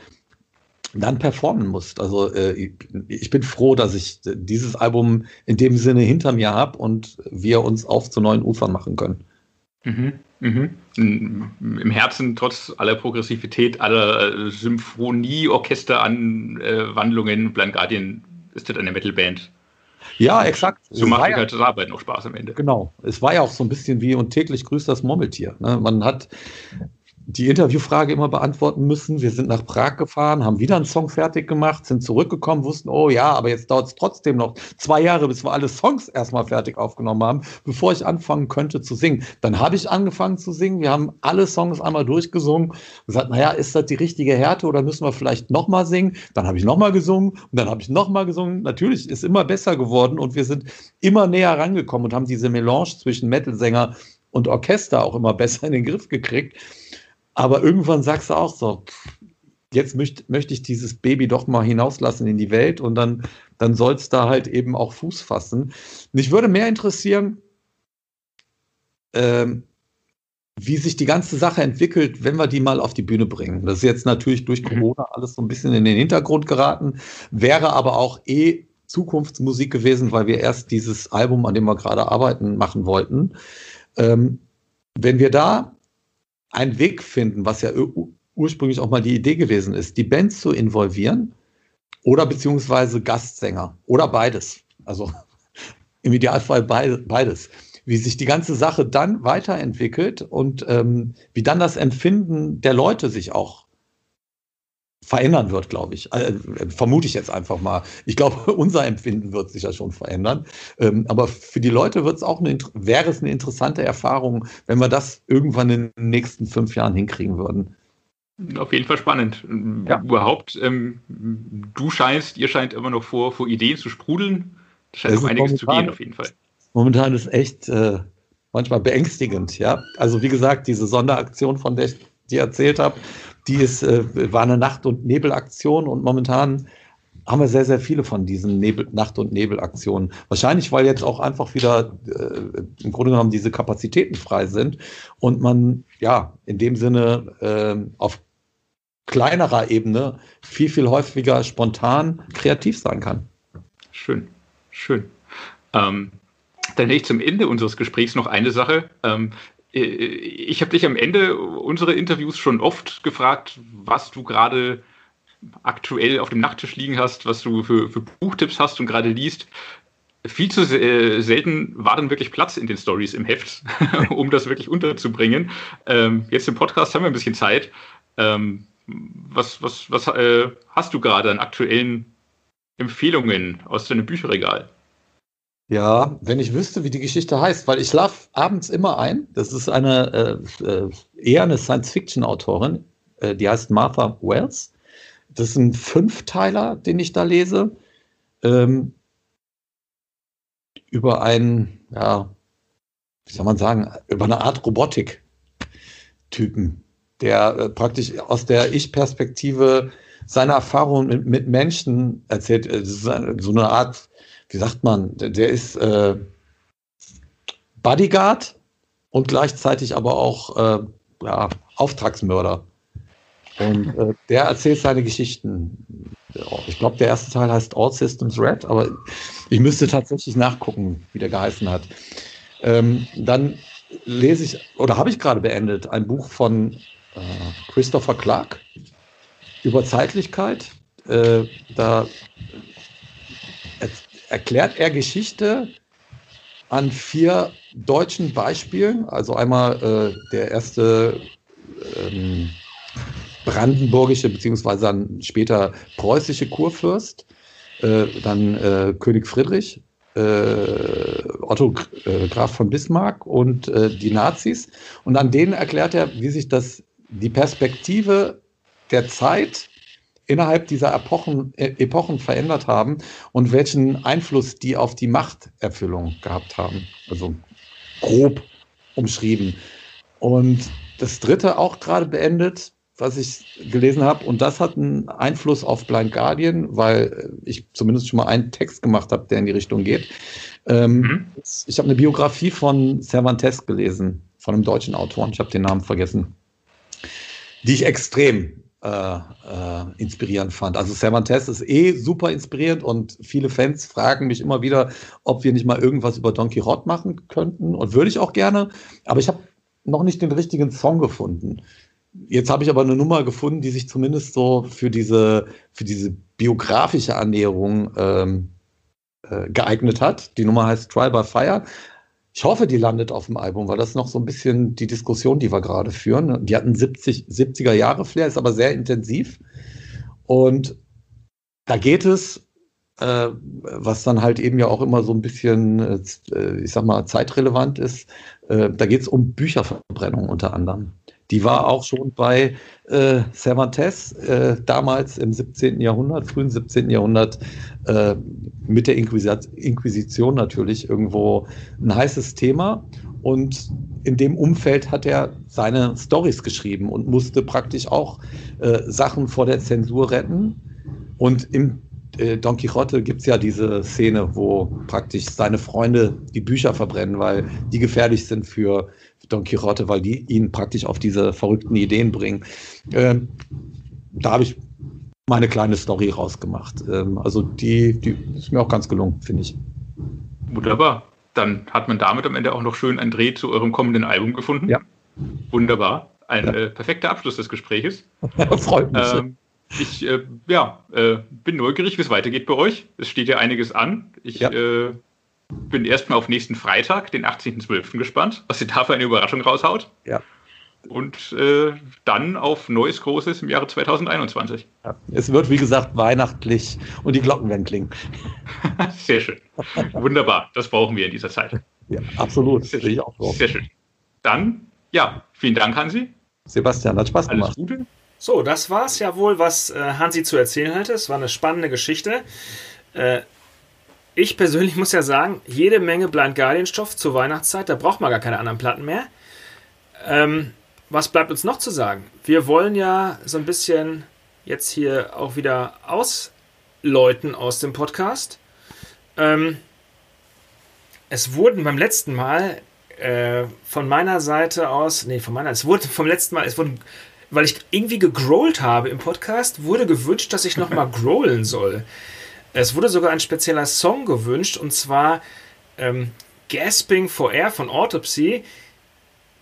dann performen musst. Also äh, ich, bin froh, dass ich dieses Album in dem Sinne hinter mir habe und wir uns auf zu neuen Ufern machen können. Mhm. Mhm. Im Herzen, trotz aller Progressivität, aller äh, Symphonie, Orchesteranwandlungen, äh, Blind Guardian ist das eine Metalband. Ja, exakt. So es macht halt ja, das Arbeiten auch Spaß am Ende. Genau. Es war ja auch so ein bisschen wie und täglich grüßt das Murmeltier. Ne? Man hat die Interviewfrage immer beantworten müssen. Wir sind nach Prag gefahren, haben wieder einen Song fertig gemacht, sind zurückgekommen, wussten, oh ja, aber jetzt dauert es trotzdem noch zwei Jahre, bis wir alle Songs erstmal fertig aufgenommen haben, bevor ich anfangen könnte zu singen. Dann habe ich angefangen zu singen. Wir haben alle Songs einmal durchgesungen und gesagt, naja, ist das die richtige Härte oder müssen wir vielleicht nochmal singen? Dann habe ich nochmal gesungen und dann habe ich nochmal gesungen. Natürlich ist immer besser geworden und wir sind immer näher rangekommen und haben diese Melange zwischen Metal-Sänger und Orchester auch immer besser in den Griff gekriegt. Aber irgendwann sagst du auch so, jetzt möchte möcht ich dieses Baby doch mal hinauslassen in die Welt und dann, dann soll es da halt eben auch Fuß fassen. Mich würde mehr interessieren, ähm, wie sich die ganze Sache entwickelt, wenn wir die mal auf die Bühne bringen. Das ist jetzt natürlich durch mhm. Corona alles so ein bisschen in den Hintergrund geraten, wäre aber auch eh Zukunftsmusik gewesen, weil wir erst dieses Album, an dem wir gerade arbeiten, machen wollten. Ähm, wenn wir da einen Weg finden, was ja ursprünglich auch mal die Idee gewesen ist, die Bands zu involvieren oder beziehungsweise Gastsänger oder beides. Also im Idealfall beides. Wie sich die ganze Sache dann weiterentwickelt und ähm, wie dann das Empfinden der Leute sich auch verändern wird, glaube ich. Äh, vermute ich jetzt einfach mal. Ich glaube, unser Empfinden wird sich ja schon verändern. Ähm, aber für die Leute wird es auch eine, wäre es eine interessante Erfahrung, wenn wir das irgendwann in den nächsten fünf Jahren hinkriegen würden. Auf jeden Fall spannend. Ja. Überhaupt, ähm, du scheinst, ihr scheint immer noch vor, vor Ideen zu sprudeln. Da scheint noch einiges momentan, zu gehen, auf jeden Fall. Momentan ist echt, äh, manchmal beängstigend, ja. Also wie gesagt, diese Sonderaktion, von der ich dir erzählt habe, die ist, äh, war eine Nacht- und Nebelaktion und momentan haben wir sehr, sehr viele von diesen Nebel, Nacht- und Nebelaktionen. Wahrscheinlich, weil jetzt auch einfach wieder äh, im Grunde genommen diese Kapazitäten frei sind und man ja in dem Sinne äh, auf kleinerer Ebene viel, viel häufiger spontan kreativ sein kann. Schön, schön. Ähm, dann hätte ich zum Ende unseres Gesprächs noch eine Sache. Ähm, äh, ich habe dich am Ende unserer Interviews schon oft gefragt, was du gerade aktuell auf dem Nachttisch liegen hast, was du für, für Buchtipps hast und gerade liest. Viel zu äh, selten war dann wirklich Platz in den Stories im Heft, um das wirklich unterzubringen. Ähm, jetzt im Podcast haben wir ein bisschen Zeit. Ähm, was was, was äh, hast du gerade an aktuellen Empfehlungen aus deinem Bücherregal? Ja, wenn ich wüsste, wie die Geschichte heißt, weil ich schlafe abends immer ein. Das ist eine äh, äh eher eine Science-Fiction-Autorin, äh, die heißt Martha Wells. Das ist ein Fünfteiler, den ich da lese. Ähm, über einen, ja, wie soll man sagen, über eine Art Robotik-Typen, der äh, praktisch aus der Ich-Perspektive seine Erfahrungen mit, mit, Menschen erzählt. Äh, so eine Art, wie sagt man, der, ist äh, Bodyguard und gleichzeitig aber auch äh, ja, Auftragsmörder. Und äh, der erzählt seine Geschichten. Ich glaube, der erste Teil heißt All Systems Red, aber ich müsste tatsächlich nachgucken, wie der geheißen hat. Ähm, dann lese ich, oder habe ich gerade beendet, ein Buch von äh, Christopher Clark über Zeitlichkeit. Äh, da erklärt er Geschichte an vier deutschen Beispielen. Also einmal äh, der erste ähm, brandenburgische beziehungsweise dann später preußische Kurfürst, äh, dann äh, König Friedrich, äh, Otto äh, Graf von Bismarck und äh, die Nazis. Und an denen erklärt er, wie sich das, die Perspektive der Zeit innerhalb dieser Epochen, äh, Epochen verändert haben und welchen Einfluss die auf die Machterfüllung gehabt haben. Also grob umschrieben. Und das dritte auch gerade beendet, was ich gelesen habe. Und das hat einen Einfluss auf Blind Guardian, weil ich zumindest schon mal einen Text gemacht habe, der in die Richtung geht. Ähm, mhm. Ich habe eine Biografie von Cervantes gelesen, von einem deutschen Autor. Ich habe den Namen vergessen. Die ich extrem äh, äh, inspirierend fand. Also Cervantes ist eh super inspirierend und viele Fans fragen mich immer wieder, ob wir nicht mal irgendwas über Don Quixote machen könnten. Und würde ich auch gerne. Aber ich habe noch nicht den richtigen Song gefunden. Jetzt habe ich aber eine Nummer gefunden, die sich zumindest so für diese, für diese biografische Annäherung ähm, äh, geeignet hat. Die Nummer heißt Try by Fire. Ich hoffe, die landet auf dem Album, weil das ist noch so ein bisschen die Diskussion, die wir gerade führen. Die hatten 70, 70er Jahre Flair, ist aber sehr intensiv. Und da geht es, äh, was dann halt eben ja auch immer so ein bisschen, äh, ich sag mal, zeitrelevant ist, äh, da geht es um Bücherverbrennung unter anderem. Die war auch schon bei äh, Cervantes äh, damals im 17. Jahrhundert, frühen 17. Jahrhundert, äh, mit der Inquisition natürlich irgendwo ein heißes Thema. Und in dem Umfeld hat er seine Stories geschrieben und musste praktisch auch äh, Sachen vor der Zensur retten. Und im äh, Don Quixote gibt es ja diese Szene, wo praktisch seine Freunde die Bücher verbrennen, weil die gefährlich sind für Don Quixote, weil die ihn praktisch auf diese verrückten Ideen bringen. Ähm, da habe ich meine kleine Story rausgemacht. Ähm, also die, die ist mir auch ganz gelungen, finde ich. Wunderbar. Dann hat man damit am Ende auch noch schön einen Dreh zu eurem kommenden Album gefunden. Ja. Wunderbar. Ein ja. äh, perfekter Abschluss des Gesprächs. Freut mich. Ähm, ich äh, ja, äh, bin neugierig, wie es weitergeht bei euch. Es steht ja einiges an. Ich ja. Äh, bin erstmal auf nächsten Freitag, den 18.12. gespannt, was ihr da für eine Überraschung raushaut. Ja. Und äh, dann auf Neues Großes im Jahre 2021. Ja. Es wird, wie gesagt, weihnachtlich und die Glocken werden klingen. Sehr schön. Wunderbar. Das brauchen wir in dieser Zeit. Ja, absolut. Sehr schön. Sehr schön. Dann, ja, vielen Dank, Hansi. Sebastian, hat Spaß gemacht. Alles Gute. So, das war es ja wohl, was äh, Hansi zu erzählen hatte. Es war eine spannende Geschichte. Äh, ich persönlich muss ja sagen, jede Menge Blind Guardian-Stoff zur Weihnachtszeit, da braucht man gar keine anderen Platten mehr. Ähm, was bleibt uns noch zu sagen? Wir wollen ja so ein bisschen jetzt hier auch wieder ausläuten aus dem Podcast. Ähm, es wurden beim letzten Mal äh, von meiner Seite aus, nee, von meiner, es wurde vom letzten Mal, es wurden, weil ich irgendwie gegrollt habe im Podcast, wurde gewünscht, dass ich nochmal growlen soll. Es wurde sogar ein spezieller Song gewünscht und zwar ähm, Gasping for Air von Autopsy.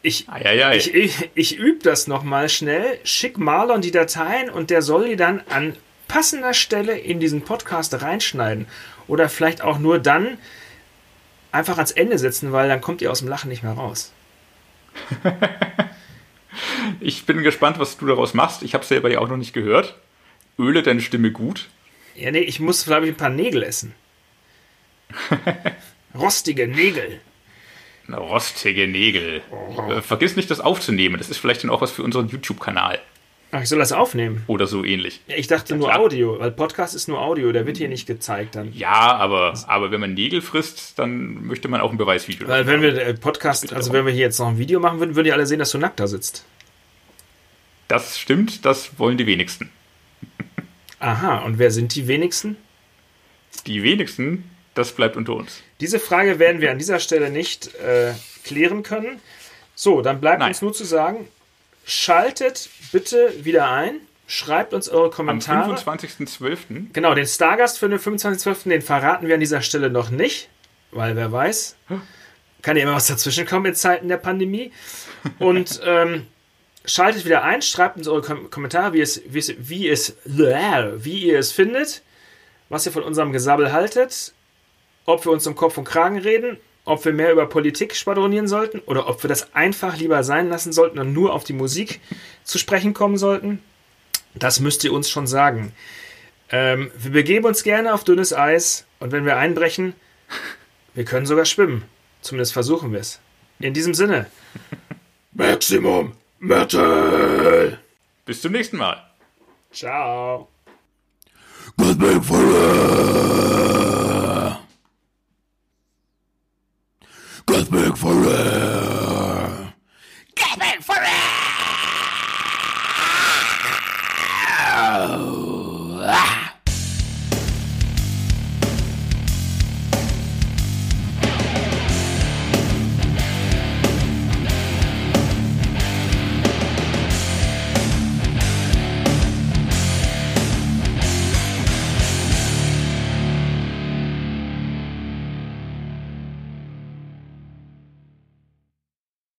Ich, ich, ich, ich übe das nochmal schnell, schick Marlon die Dateien und der soll die dann an passender Stelle in diesen Podcast reinschneiden. Oder vielleicht auch nur dann einfach ans Ende setzen, weil dann kommt ihr aus dem Lachen nicht mehr raus. ich bin gespannt, was du daraus machst. Ich habe es selber ja auch noch nicht gehört. Öle deine Stimme gut? Ja, nee, ich muss, glaube ich, ein paar Nägel essen. Rostige Nägel. Rostige Nägel. Oh. Vergiss nicht, das aufzunehmen. Das ist vielleicht dann auch was für unseren YouTube-Kanal. Ach, ich soll das aufnehmen. Oder so ähnlich. Ich dachte ja, nur Audio, weil Podcast ist nur Audio, der wird hier nicht gezeigt dann. Ja, aber, aber wenn man Nägel frisst, dann möchte man auch ein Beweisvideo. Weil wenn wir äh, Podcast, also wenn wir hier jetzt noch ein Video machen würden, würden die alle sehen, dass du nackt da sitzt. Das stimmt, das wollen die wenigsten. Aha, und wer sind die wenigsten? Die wenigsten, das bleibt unter uns. Diese Frage werden wir an dieser Stelle nicht äh, klären können. So, dann bleibt Nein. uns nur zu sagen, schaltet bitte wieder ein. Schreibt uns eure Kommentare. Am 25.12. Genau, den Stargast für den 25.12. den verraten wir an dieser Stelle noch nicht, weil wer weiß, kann ja immer was dazwischen kommen in Zeiten der Pandemie. Und ähm, Schaltet wieder ein, schreibt uns eure Kom Kommentare, wie, es, wie, es, wie, es, wie ihr es findet, was ihr von unserem Gesabbel haltet, ob wir uns um Kopf und Kragen reden, ob wir mehr über Politik schwadronieren sollten oder ob wir das einfach lieber sein lassen sollten und nur auf die Musik zu sprechen kommen sollten. Das müsst ihr uns schon sagen. Ähm, wir begeben uns gerne auf dünnes Eis und wenn wir einbrechen, wir können sogar schwimmen. Zumindest versuchen wir es. In diesem Sinne. Maximum Metal. Bis zum nächsten Mal. Ciao. Cosmic Fire. Cosmic Fire.